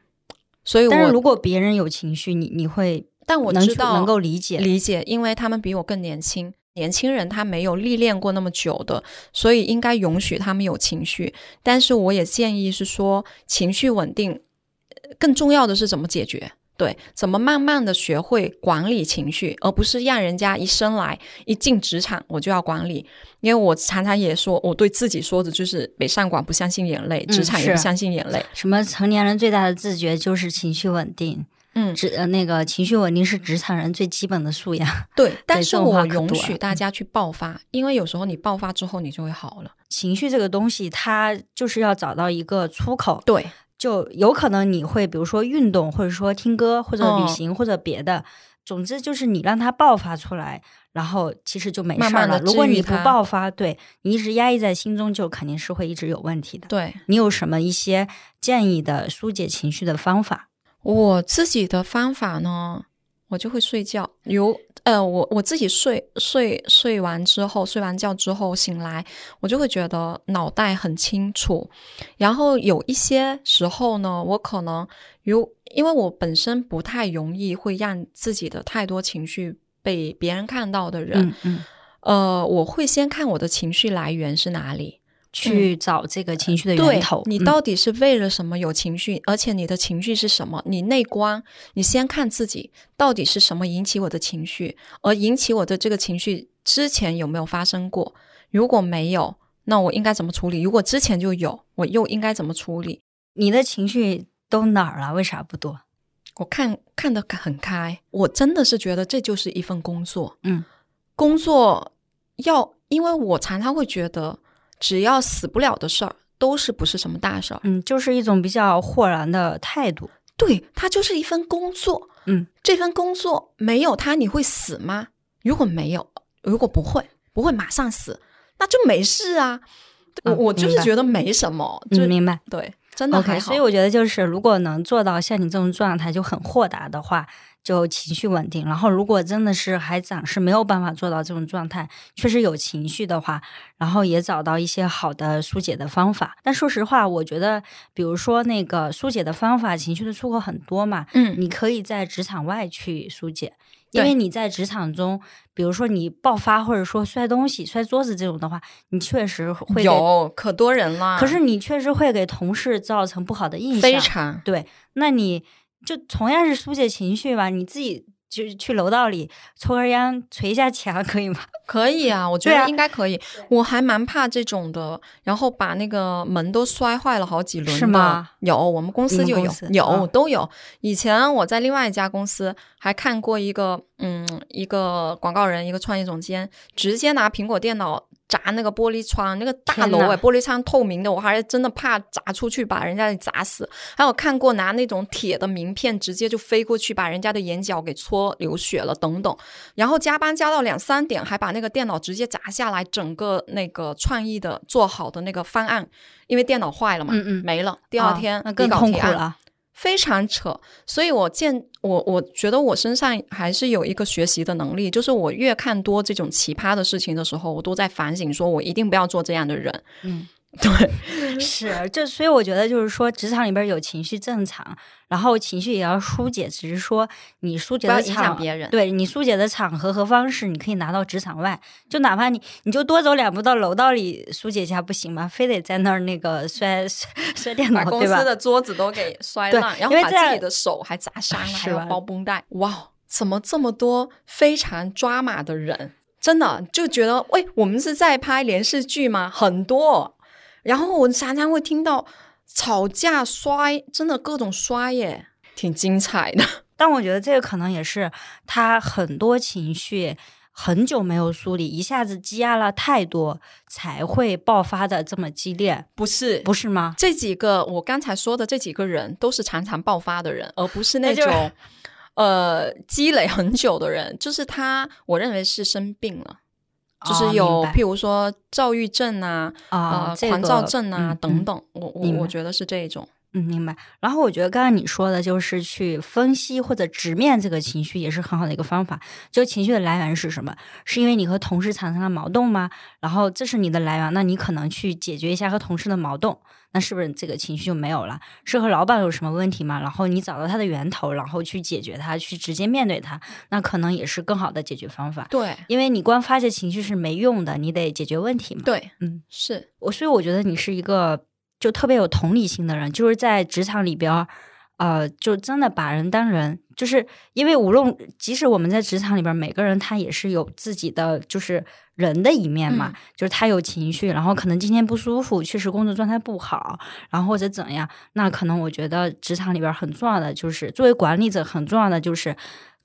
所以我但是如果别人有情绪，你你会但我知道能够理解理解，因为他们比我更年轻。年轻人他没有历练过那么久的，所以应该允许他们有情绪。但是我也建议是说，情绪稳定，呃更重要的是怎么解决。对，怎么慢慢的学会管理情绪，而不是让人家一生来一进职场我就要管理。因为我常常也说，我对自己说的就是北上广不相信眼泪，嗯职场也不相信眼泪。什么成年人最大的自觉就是情绪稳定。嗯，职呃那个情绪稳定是职场人最基本的素养。对。但是 我允许大家去爆发，因为有时候你爆发之后，你就会好了。情绪这个东西，它就是要找到一个出口。对，就有可能你会比如说运动，或者说听歌，或者旅嗯行，或者别的。总之就是你让它爆发出来，然后其实就没事了。如果你不爆发，对你一直压抑在心中，就肯定是会一直有问题的。对。你有什么一些建议的疏解情绪的方法？我自己的方法呢，我就会睡觉。有呃，我我自己睡睡睡完之后，睡完觉之后醒来，我就会觉得脑袋很清楚。然后有一些时候呢，我可能有，因为我本身不太容易会让自己的太多情绪被别人看到的人，嗯嗯，呃，我会先看我的情绪来源是哪里。去找这个情绪的源头。嗯你到底是为了什么有情绪？而且你的情绪是什么？你内观，你先看自己到底是什么引起我的情绪，而引起我的这个情绪之前有没有发生过？如果没有，那我应该怎么处理？如果之前就有，我又应该怎么处理？你的情绪都哪儿了？为啥不多？我看看得很开，我真的是觉得这就是一份工作。嗯，工作要，因为我常常会觉得，只要死不了的事儿，都是不是什么大事儿。嗯，就是一种比较豁然的态度。对，它就是一份工作。嗯，这份工作没有它，你会死吗？如果没有，如果不会，不会马上死，那就没事啊。我、嗯我就是觉得没什么，就、嗯，明白。对，真的 OK，还好。所以我觉得就是，如果能做到像你这种状态就很豁达的话，就情绪稳定。然后，如果真的是还暂时没有办法做到这种状态，确实有情绪的话，然后也找到一些好的疏解的方法。但说实话，我觉得，比如说那个疏解的方法，情绪的出口很多嘛，嗯，你可以在职场外去疏解，因为你在职场中，比如说你爆发或者说摔东西、摔桌子这种的话，你确实会有可多人了，可是你确实会给同事造成不好的印象。非常对，那你就同样是疏解情绪吧，你自己就去楼道里抽根烟，捶一下墙，可以吗？可以啊，我觉得应该可以。我还蛮怕这种的，然后把那个门都摔坏了好几轮的。是吗？有，我们公司就有有、啊都有。以前我在另外一家公司还看过一个，嗯，一个广告人，一个创意总监，直接拿苹果电脑砸那个玻璃窗，那个大楼哎，玻璃窗透明的，我还是真的怕砸出去把人家给砸死。还有看过拿那种铁的名片直接就飞过去把人家的眼角给戳流血了等等。然后加班加到两三点，还把那个电脑直接砸下来，整个那个创意的做好的那个方案，因为电脑坏了嘛，嗯嗯没了，第二天、啊那更痛苦了。非常扯，所以我见我我觉得我身上还是有一个学习的能力，就是我越看多这种奇葩的事情的时候，我都在反省，说我一定不要做这样的人。嗯，对，是，就所以我觉得就是说，职场里边有情绪正常，然后情绪也要疏解，只是说你疏解的场响别人。对你疏解的场合和方式，你可以拿到职场外，就哪怕你你就多走两步到楼道里疏解一下，不行吗？非得在那儿那个摔摔摔电脑，把公？司的桌子都给摔烂，然后把自己的手还砸伤了，还要包绷带。哇，怎么这么多非常抓马的人？真的就觉得，喂，我们是在拍连续剧吗？很多。然后我常常会听到吵架摔，真的各种摔耶，挺精彩的。但我觉得这个可能也是他很多情绪很久没有梳理，一下子积压了太多，才会爆发的这么激烈，不是，不是吗？这几个我刚才说的这几个人都是常常爆发的人，而不是那种呃积累很久的人。就是他，我认为是生病了，就是哦有明白譬如说躁郁症啊、啊，呃这个狂躁症啊、嗯等。等。我我我觉得是这一种。嗯，明白。然后我觉得刚才你说的，就是去分析或者直面这个情绪，也是很好的一个方法。就情绪的来源是什么？是因为你和同事产生了矛盾吗？然后这是你的来源，那你可能去解决一下和同事的矛盾，那是不是这个情绪就没有了？是和老板有什么问题吗？然后你找到他的源头，然后去解决它，去直接面对它，那可能也是更好的解决方法。对因为你光发泄情绪是没用的，你得解决问题嘛。对，嗯，是我所以我觉得你是一个就特别有同理心的人，就是在职场里边儿，呃，就真的把人当人，就是因为无论即使我们在职场里边，每个人他也是有自己的就是人的一面嘛，嗯就是他有情绪，然后可能今天不舒服，确实工作状态不好，然后或者怎样，那可能我觉得职场里边很重要的就是作为管理者很重要的就是。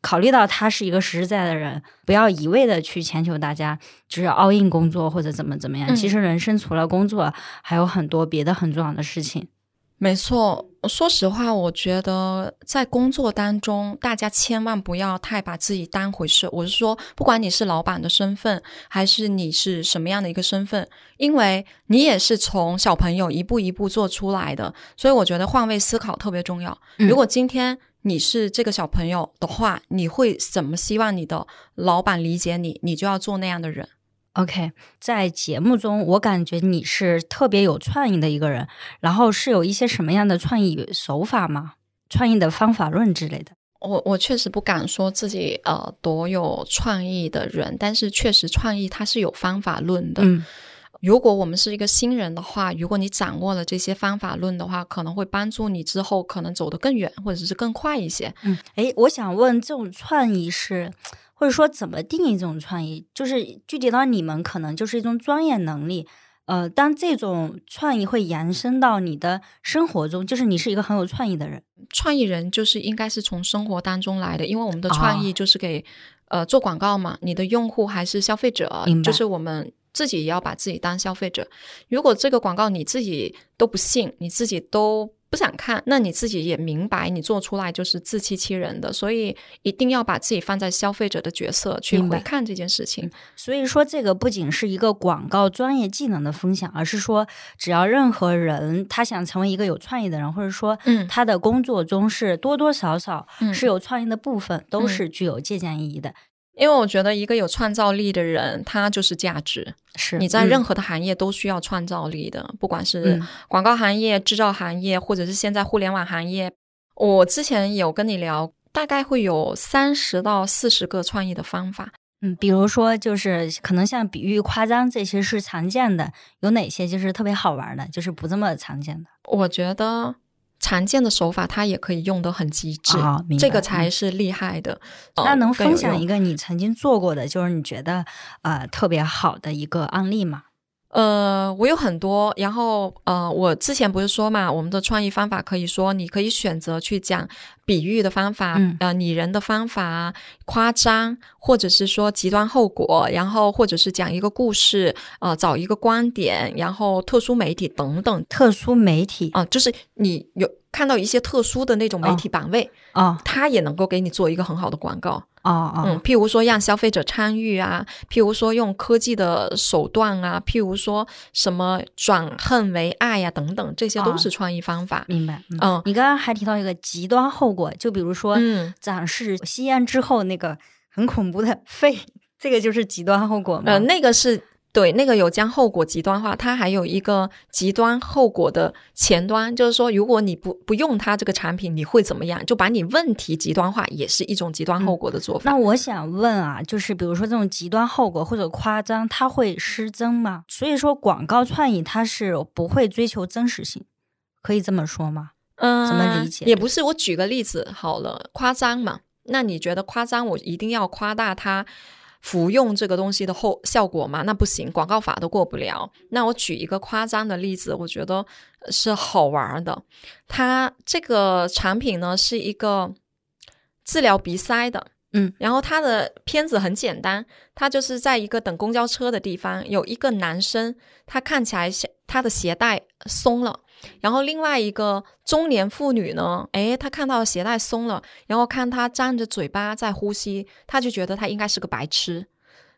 考虑到他是一个实实在在的人，不要一味的去强求大家就是 all in 工作或者怎么怎么样。嗯其实人生除了工作，还有很多别的很重要的事情。没错。说实话，我觉得在工作当中，大家千万不要太把自己当回事。我是说，不管你是老板的身份，还是你是什么样的一个身份，因为你也是从小朋友一步一步做出来的，所以我觉得换位思考特别重要。嗯如果今天你是这个小朋友的话，你会怎么希望你的老板理解你？你就要做那样的人。OK，在节目中，我感觉你是特别有创意的一个人，然后是有一些什么样的创意手法吗？创意的方法论之类的。我我确实不敢说自己呃多有创意的人，但是确实创意它是有方法论的。嗯如果我们是一个新人的话，如果你掌握了这些方法论的话，可能会帮助你之后可能走得更远，或者是更快一些。嗯，诶，我想问，这种创意是，或者说怎么定义这种创意？就是具体到你们，可能就是一种专业能力。呃，当这种创意会延伸到你的生活中，就是你是一个很有创意的人。创意人就是应该是从生活当中来的，因为我们的创意就是给、呃做广告嘛，你的用户还是消费者就是我们自己也要把自己当消费者。如果这个广告你自己都不信，你自己都不想看，那你自己也明白你做出来就是自欺欺人的，所以一定要把自己放在消费者的角色去回看这件事情。所以说，这个不仅是一个广告专业技能的分享，而是说，只要任何人他想成为一个有创意的人，或者说嗯他的工作中是多多少少嗯是有创意的部分，都嗯是具有借鉴意义的。因为我觉得一个有创造力的人，他就是价值。是你在任何何的行业都需要创造力的，不管是嗯广告行业、制造行业，或者是现在互联网行业。我之前有跟你聊，大概会有三十到四十个创意的方法。嗯，比如说就是可能像比喻、夸张这些是常见的，有哪些就是特别好玩的，就是不这么常见的？我觉得常见的手法，它也可以用得很极致，这个才是厉害的。呃那能分享一个你曾经做过的，就是你觉得呃特别好的一个案例吗？呃，我有很多，然后呃，我之前不是说嘛，我们的创意方法可以说，你可以选择去讲比喻的方法，嗯。呃，拟人的方法，夸张，或者是说极端后果，然后或者是讲一个故事，呃，找一个观点，然后特殊媒体等等，特殊媒体。啊、就是你有看到一些特殊的那种媒体版位，哦。它也能够给你做一个很好的广告。哦哦，嗯，譬如说让消费者参与啊，譬如说用科技的手段啊，譬如说什么转恨为爱呀、等等，这些都啊是创意方法。明白。嗯，嗯。你刚刚还提到一个极端后果，就比如说嗯，展示吸烟之后那个很恐怖的肺，这个就是极端后果吗？呃，那个是对，那个有将后果极端化，它还有一个极端后果的前端，就是说，如果你不不用它这个产品，你会怎么样？就把你问题极端化，也是一种极端后果的做法。那我想问啊，就是比如说这种极端后果或者夸张，它会失真吗？所以说广告创意它是不会追求真实性，可以这么说吗？嗯，怎么理解也不是，我举个例子好了，夸张嘛。那你觉得夸张，我一定要夸大它服用这个东西的后效果吗？那不行，广告法都过不了。那我举一个夸张的例子，我觉得是好玩的。它这个产品呢是一个治疗鼻塞的，嗯，然后它的片子很简单，它就是在一个等公交车的地方，有一个男生，他看起来像他的鞋带松了。然后另外一个中年妇女呢，诶，她看到鞋带松了，然后看她张着嘴巴在呼吸，她就觉得她应该是个白痴，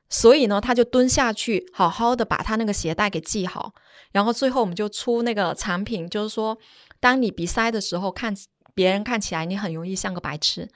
所以呢，她就蹲下去，好好的把她那个鞋带给系好。然后最后我们就出那个产品，就是说，当你鼻塞的时候，看别人看起来你很容易像个白痴，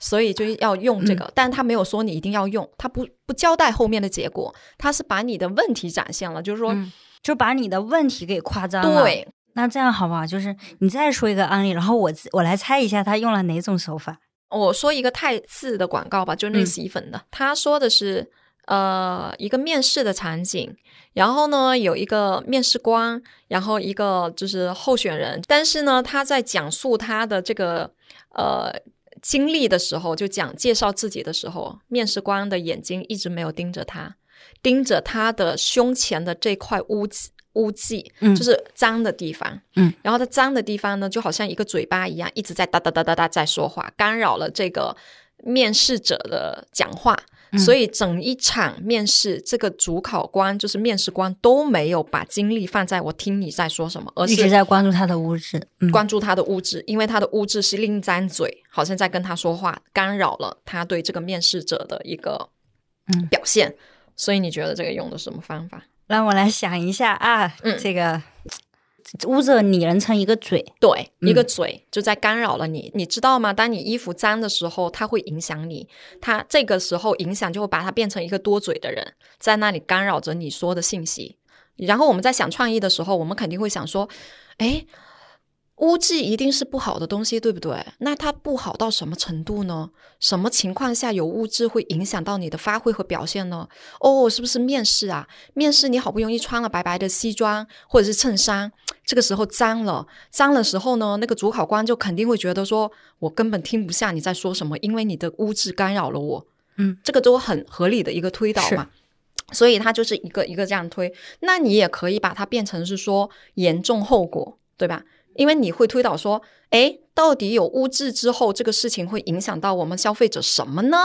所以就要用这个。但他没有说你一定要用，他不不交代后面的结果，他是把你的问题展现了，就是说，嗯就把你的问题给夸张了。，对，那这样好不好？就是你再说一个案例，然后我我来猜一下他用了哪种手法。我说一个泰字的广告吧，就是那嗯洗衣粉的。他说的是呃一个面试的场景，然后呢有一个面试官，然后一个就是候选人，但是呢他在讲述他的这个呃经历的时候，就讲介绍自己的时候，面试官的眼睛一直没有盯着他，盯着他的胸前的这块污渍污迹，嗯就是脏的地方。嗯，然后它脏的地方呢，就好像一个嘴巴一样，一直在哒哒哒哒哒在说话，干扰了这个面试者的讲话。嗯所以整一场面试，这个主考官就是面试官都没有把精力放在我听你在说什么，而一直是在关注他的物质，嗯，关注他的物质，因为他的物质是另一张嘴，好像在跟他说话，干扰了他对这个面试者的一个嗯表现。所以你觉得这个用的什么方法？让我来想一下啊，嗯。这个捂着拟人成一个嘴，对，嗯。一个嘴就在干扰了你，你知道吗？当你衣服脏的时候，它会影响你，它这个时候影响就会把它变成一个多嘴的人，在那里干扰着你说的信息。然后我们在想创意的时候，我们肯定会想说，诶，污渍一定是不好的东西，对不对？那它不好到什么程度呢？什么情况下有污渍会影响到你的发挥和表现呢？哦，是不是面试啊？面试你好不容易穿了白白的西装或者是衬衫，这个时候脏了，脏了时候呢，那个主考官就肯定会觉得说，我根本听不下你在说什么，因为你的污渍干扰了我。嗯，这个都很合理的一个推导嘛。所以它就是一个一个这样推，那你也可以把它变成是说严重后果，对吧？因为你会推导说，诶，到底有污渍之后，这个事情会影响到我们消费者什么呢？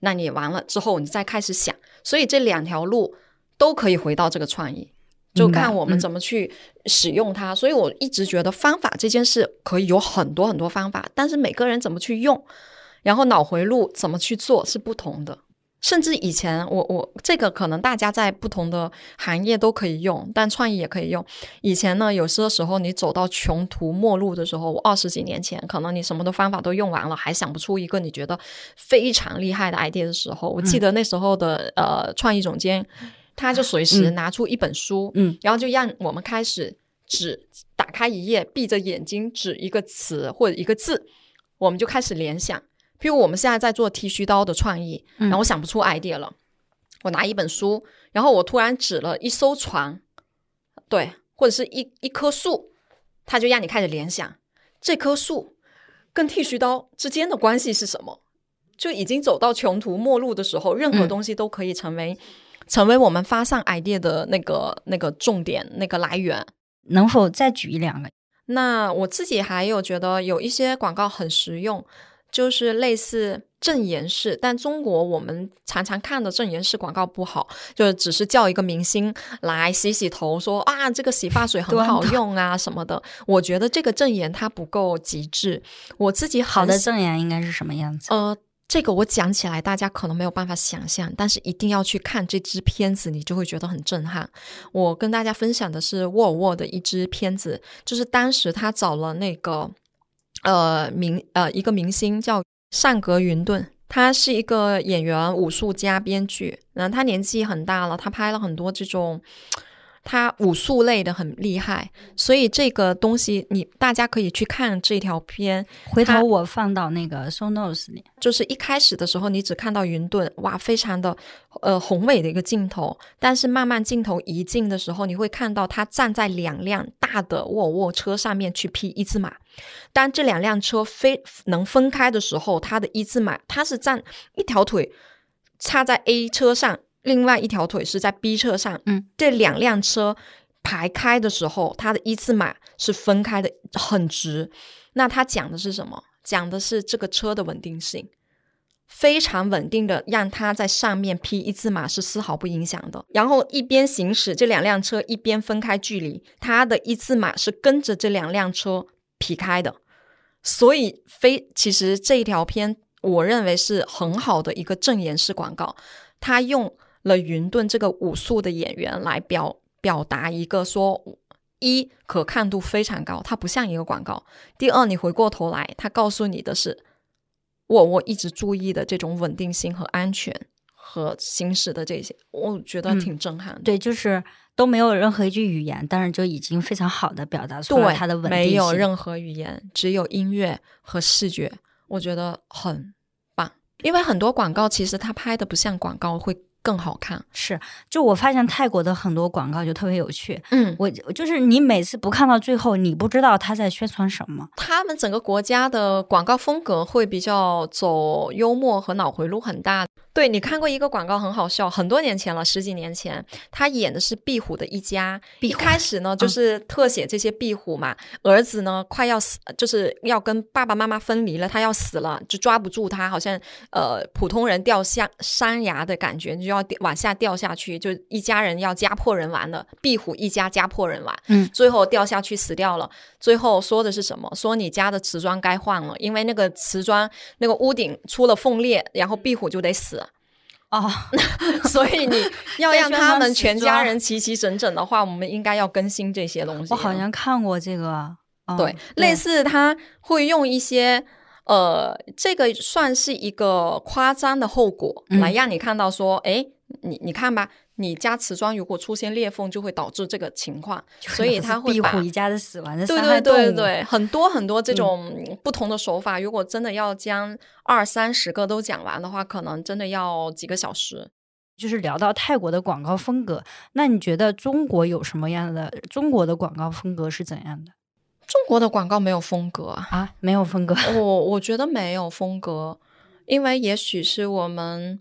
那你完了之后，你再开始想，所以这两条路都可以回到这个创意，就看我们嗯怎么去使用它。所以我一直觉得方法这件事可以有很多很多方法，但是每个人怎么去用，然后脑回路怎么去做是不同的。甚至以前我我这个可能大家在不同的行业都可以用，但创意也可以用。以前呢，有些时候你走到穷途末路的时候，我二十几年前，可能你什么的方法都用完了，还想不出一个你觉得非常厉害的 idea 的时候，我记得那时候的、呃创意总监，他就随时嗯拿出一本书，嗯，然后就让我们开始指打开一页，闭着眼睛指一个词或者一个字，我们就开始联想。譬如我们现在在做剃须刀的创意，嗯然后我想不出 idea 了，我拿一本书，然后我突然指了一艘船，对，或者是一一棵树，它就让你开始联想这棵树跟剃须刀之间的关系是什么。就已经走到穷途末路的时候，任何嗯东西都可以成为、成为我们发散 idea 的那个那个重点那个来源。能否再举一两个？那我自己还有觉得有一些广告很实用，就是类似证言式，但中国我们常常看的证言式广告不好，就只是叫一个明星来洗洗头，说啊这个洗发水很好用啊什么的。我觉得这个证言它不够极致。我自己好的证言应该是什么样子？呃。这个我讲起来，大家可能没有办法想象，但是一定要去看这支片子，你就会觉得很震撼。我跟大家分享的是沃尔沃的一支片子，就是当时他找了那个呃明呃一个明星叫善格云顿，他是一个演员、武术家、编剧，那他年纪很大了，他拍了很多这种。他武术类的很厉害，所以这个东西你大家可以去看这条片。回头我放到那个 show notes 里。就是一开始的时候，你只看到云顿，哇，非常的呃宏伟的一个镜头。但是慢慢镜头移近的时候，你会看到他站在两辆大的沃尔沃车上面去劈一字马。当这两辆车非能分开的时候，他的一字马他是站一条腿插在 A 车上。另外一条腿是在 B 车上，嗯，这两辆车排开的时候，它的一字马是分开的，很直。那它讲的是什么？讲的是这个车的稳定性，非常稳定的，让它在上面劈一字马是丝毫不影响的。然后一边行驶，这两辆车一边分开距离，它的一字马是跟着这两辆车劈开的。所以，非其实这一条片，我认为是很好的一个正言式广告，它用。了云顿这个武术的演员来表表达一个说，一可看度非常高，它不像一个广告。第二，你回过头来，他告诉你的是，我我一直注意的这种稳定性和安全和行驶的这些，我觉得挺震撼。对，就是都没有任何一句语言，但是就已经非常好的表达出了它的稳定性。没有任何语言，只有音乐和视觉，我觉得很棒。因为很多广告其实它拍的不像广告会。更好看是，就我发现泰国的很多广告就特别有趣。嗯，我就是你每次不看到最后，你不知道他在宣传什么。他们整个国家的广告风格会比较走幽默和脑回路很大。对你看过一个广告很好笑，很多年前了，十几年前，他演的是壁虎的一家。一开始呢，就是特写这些壁虎嘛，儿子呢快要死，就是要跟爸爸妈妈分离了，他要死了，就抓不住他，好像呃普通人掉下山崖的感觉，就要往下掉下去，就一家人要家破人亡了，壁虎一家家破人亡，嗯，最后掉下去死掉了。最后说的是什么？说你家的瓷砖该换了，因为那个瓷砖那个屋顶出了缝裂，然后壁虎就得死。哦，所以你要让他们全家人齐齐整整的话，我们应该要更新这些东西。我好像看过这个，对，类似他会用一些呃，这个算是一个夸张的后果来让你看到说，哎，你你看吧。你家瓷砖如果出现裂缝，就会导致这个情况，所以他会把壁虎一家的死亡的对对对对，很多很多这种不同的手法，如果真的要将二三十个都讲完的话，可能真的要几个小时。就是聊到泰国的广告风格，那你觉得中国有什么样的？中国的广告风格是怎样的？中国的广告没有风格啊，没有风格。我我觉得没有风格，因为也许是我们。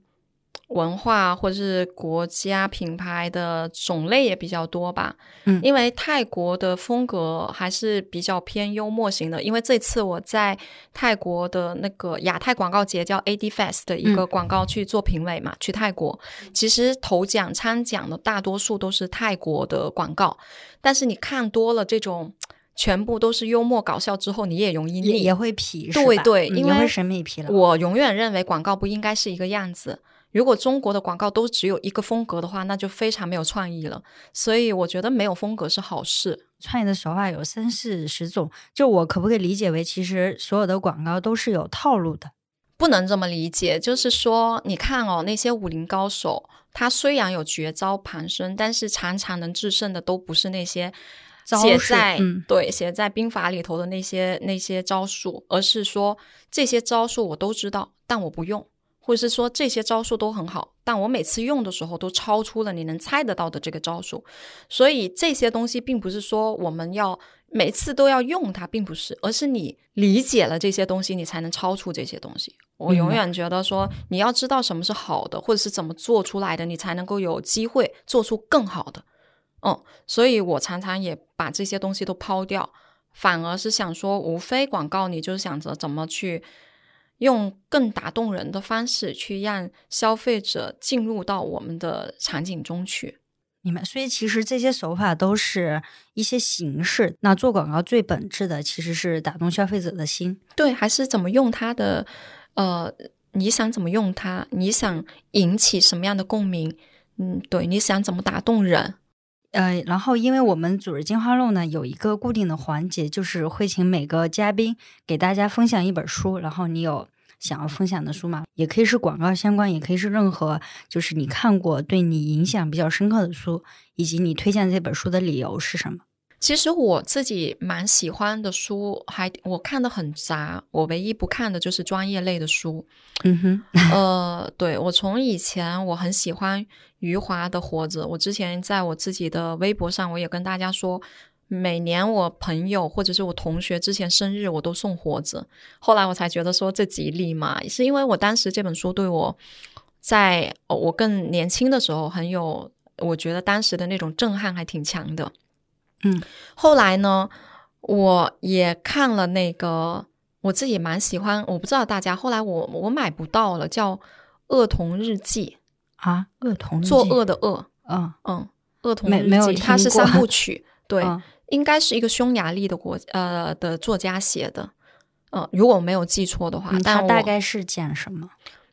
文化或者是国家品牌的种类也比较多吧，嗯，因为泰国的风格还是比较偏幽默型的。因为这次我在泰国的那个亚太广告节叫 AD Fest 的一个广告去做评委嘛，去泰国，其实头奖参奖的大多数都是泰国的广告，但是你看多了这种全部都是幽默搞笑之后，你也容易腻也会疲，对对，因为审美疲劳。我永远认为广告不应该是一个样子。如果中国的广告都只有一个风格的话，那就非常没有创意了。所以我觉得没有风格是好事。创业的手法有三四十种，就我可不可以理解为，其实所有的广告都是有套路的？不能这么理解，就是说，你看哦，那些武林高手，他虽然有绝招旁身，但是常常能制胜的都不是那些写在对写在兵法里头的那些那些招数，而是说这些招数我都知道，但我不用。或者是说这些招数都很好，但我每次用的时候都超出了你能猜得到的这个招数，所以这些东西并不是说我们要每次都要用它，并不是，而是你理解了这些东西，你才能超出这些东西。我永远觉得说你要知道什么是好的，或者是怎么做出来的，你才能够有机会做出更好的。嗯，所以我常常也把这些东西都抛掉。反而是想说，无非广告，你就想着怎么去用更打动人的方式，去让消费者进入到我们的场景中去。你们，所以其实这些手法都是一些形式。那做广告最本质的其实是打动消费者的心。对，还是怎么用它的？呃，你想怎么用它？你想引起什么样的共鸣？嗯，对，你想怎么打动人？呃，然后因为我们组织进化论呢，有一个固定的环节，就是会请每个嘉宾给大家分享一本书，然后你有。想要分享的书吗，也可以是广告相关，也可以是任何就是你看过对你影响比较深刻的书，以及你推荐这本书的理由是什么？其实我自己蛮喜欢的书，还我看的很杂，我唯一不看的就是专业类的书。嗯哼，呃，对我从以前我很喜欢余华的《活着》，我之前在我自己的微博上我也跟大家说。每年我朋友或者是我同学之前生日，我都送活着。后来我才觉得说这吉利嘛，是因为我当时这本书对我，在我更年轻的时候很有，我觉得当时的那种震撼还挺强的。嗯，后来呢，我也看了那个，我自己蛮喜欢，我不知道大家后来我我买不到了，叫《恶童日记》啊，恶童作恶的恶，嗯。嗯，恶童日记，它是三部曲，对。应该是一个匈牙利的国呃的作家写的，嗯，如果我没有记错的话，他大概是讲什么？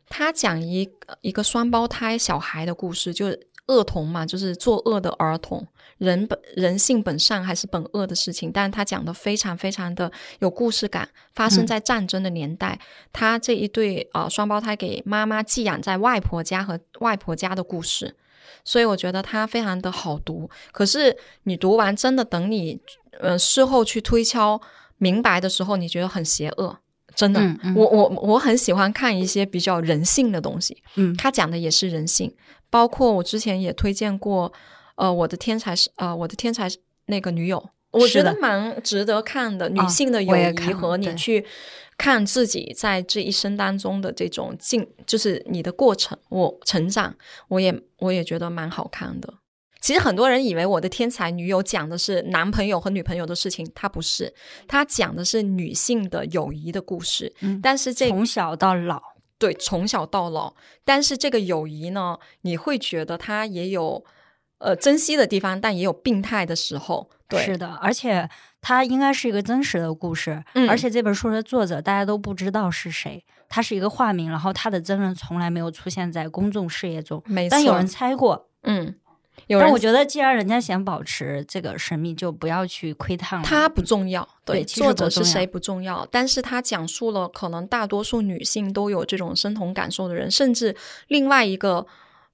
他讲一一个双胞胎小孩的故事，就是恶童嘛，就是作恶的儿童，人本人性本善还是本恶的事情，但是他讲的非常非常的有故事感，发生在战争的年代，他这一对啊双胞胎给妈妈寄养在外婆家和外婆家的故事。所以我觉得他非常的好读，可是你读完真的等你，呃，事后去推敲明白的时候，你觉得很邪恶，真的。我我我很喜欢看一些比较人性的东西，嗯，他讲的也是人性，包括我之前也推荐过，呃，我的天才是呃，我的天才那个女友，我觉得蛮值得看的，女性的友谊和你去。看自己在这一生当中的这种进，就是你的过程，我成长，我也我也觉得蛮好看的。其实很多人以为我的天才女友讲的是男朋友和女朋友的事情，她不是，她讲的是女性的友谊的故事。嗯，但是这从小到老，对，从小到老，但是这个友谊呢，你会觉得它也有呃珍惜的地方，但也有病态的时候。对，是的，而且。它应该是一个真实的故事，而且这本书的作者大家都不知道是谁，他是一个化名，然后他的真人从来没有出现在公众视野中，但有人猜过，嗯，有但我觉得既然人家想保持这个神秘，就不要去窥探了。它不重要，对，作者是谁不重要，但是他讲述了可能大多数女性都有这种深同感受的人，甚至另外一个，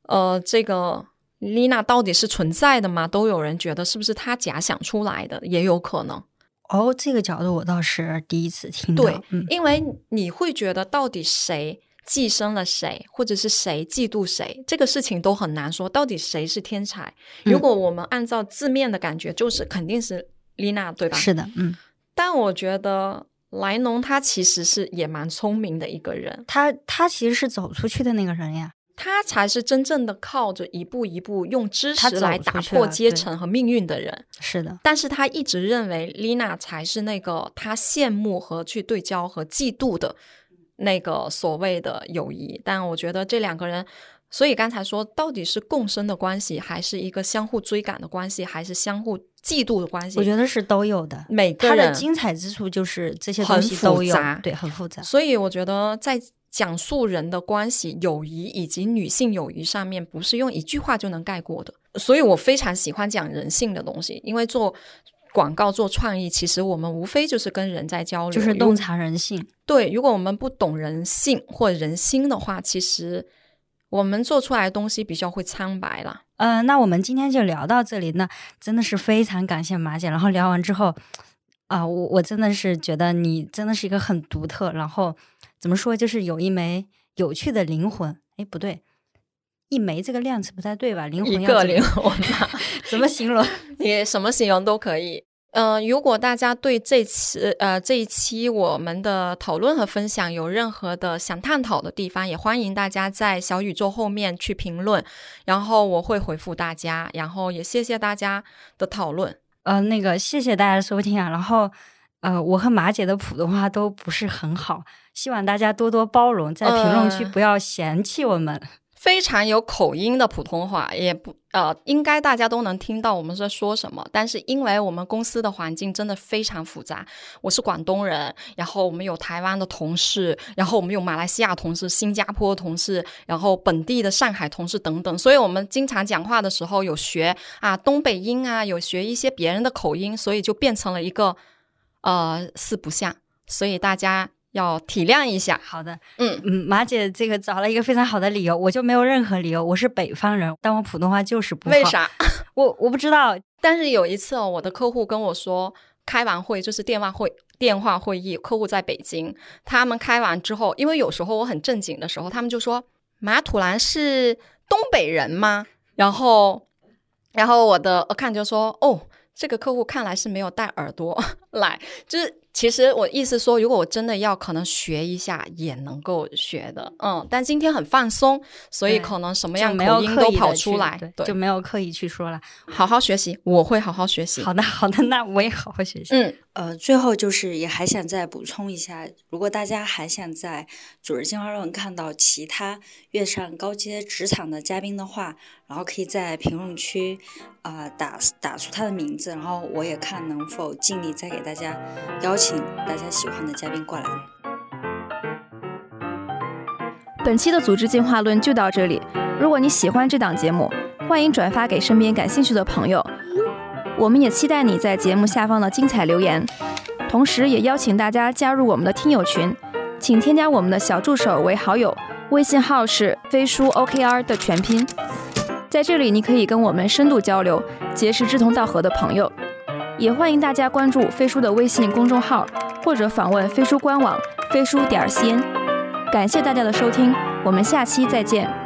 呃，这个。丽娜到底是存在的吗？都有人觉得是不是她假想出来的，也有可能。哦，这个角度我倒是第一次听到。对，因为你会觉得到底谁寄生了谁，或者是谁嫉妒谁，这个事情都很难说。到底谁是天才？如果我们按照字面的感觉，就是肯定是丽娜，对吧？是的，嗯。但我觉得莱农他其实是也蛮聪明的一个人，他他其实是走出去的那个人呀。他才是真正的靠着一步一步用知识来打破阶层和命运的人。是的，但是他一直认为丽娜才是那个他羡慕和去对焦和嫉妒的那个所谓的友谊。但我觉得这两个人，所以刚才说到底是共生的关系，还是一个相互追赶的关系，还是相互嫉妒的关系？我觉得是都有的。每个人的精彩之处就是这些东西都有，对，很复杂。所以我觉得在。讲述人的关系、友谊以及女性友谊上面，不是用一句话就能概括的。所以我非常喜欢讲人性的东西，因为做广告、做创意，其实我们无非就是跟人在交流，就是洞察人性。对，如果我们不懂人性或人心的话，其实我们做出来的东西比较会苍白了。嗯，那我们今天就聊到这里。那真的是非常感谢马姐。然后聊完之后，啊，我我真的是觉得你真的是一个很独特，然后。怎么说？就是有一枚有趣的灵魂。哎，不对，一枚这个量词不太对吧？灵魂一个灵魂 怎么形容？你什么形容都可以。嗯，如果大家对这次呃这一期我们的讨论和分享有任何的想探讨的地方，也欢迎大家在小宇宙后面去评论，然后我会回复大家。然后也谢谢大家的讨论。呃，那个谢谢大家的收听啊。然后。呃，我和马姐的普通话都不是很好，希望大家多多包容，在评论区嗯不要嫌弃我们。非常有口音的普通话，也不呃，应该大家都能听到我们在说什么。但是因为我们公司的环境真的非常复杂，我是广东人，然后我们有台湾的同事，然后我们有马来西亚同事、新加坡同事，然后本地的上海同事等等，所以我们经常讲话的时候有学啊东北音啊，有学一些别人的口音，所以就变成了一个呃四不像，所以大家要体谅一下。好的，嗯，嗯，马姐这个找了一个非常好的理由，我就没有任何理由，我是北方人，但我普通话就是不好。为？啥？我我不知道，但是有一次哦，我的客户跟我说，开完会就是电话会。电话会议，客户在北京，他们开完之后，因为有时候我很正经的时候，他们就说马土兰是东北人吗？然后，然后我的 account 就说，哦，这个客户看来是没有带耳朵 来，就是其实我意思说，如果我真的要可能学一下，也能够学的，嗯，但今天很放松，所以可能什么样没有刻口音都跑出来，对，就没有刻意去说了。好好学习，我会好好学习。好的，好的，那我也好好学习。嗯，呃，最后就是也还想再补充一下，如果大家还想在组织进化论看到其他跃上高阶职场的嘉宾的话，然后可以在评论区啊、打打出他的名字，然后我也看能否尽力再给大家邀请大家喜欢的嘉宾过来。本期的组织进化论就到这里。如果你喜欢这档节目，欢迎转发给身边感兴趣的朋友。我们也期待你在节目下方的精彩留言，同时也邀请大家加入我们的听友群，请添加我们的小助手为好友，微信号是飞书 OKR 的全拼。在这里，你可以跟我们深度交流，结识志同道合的朋友。也欢迎大家关注飞书的微信公众号，或者访问飞书官网飞书点 cn。感谢大家的收听，我们下期再见。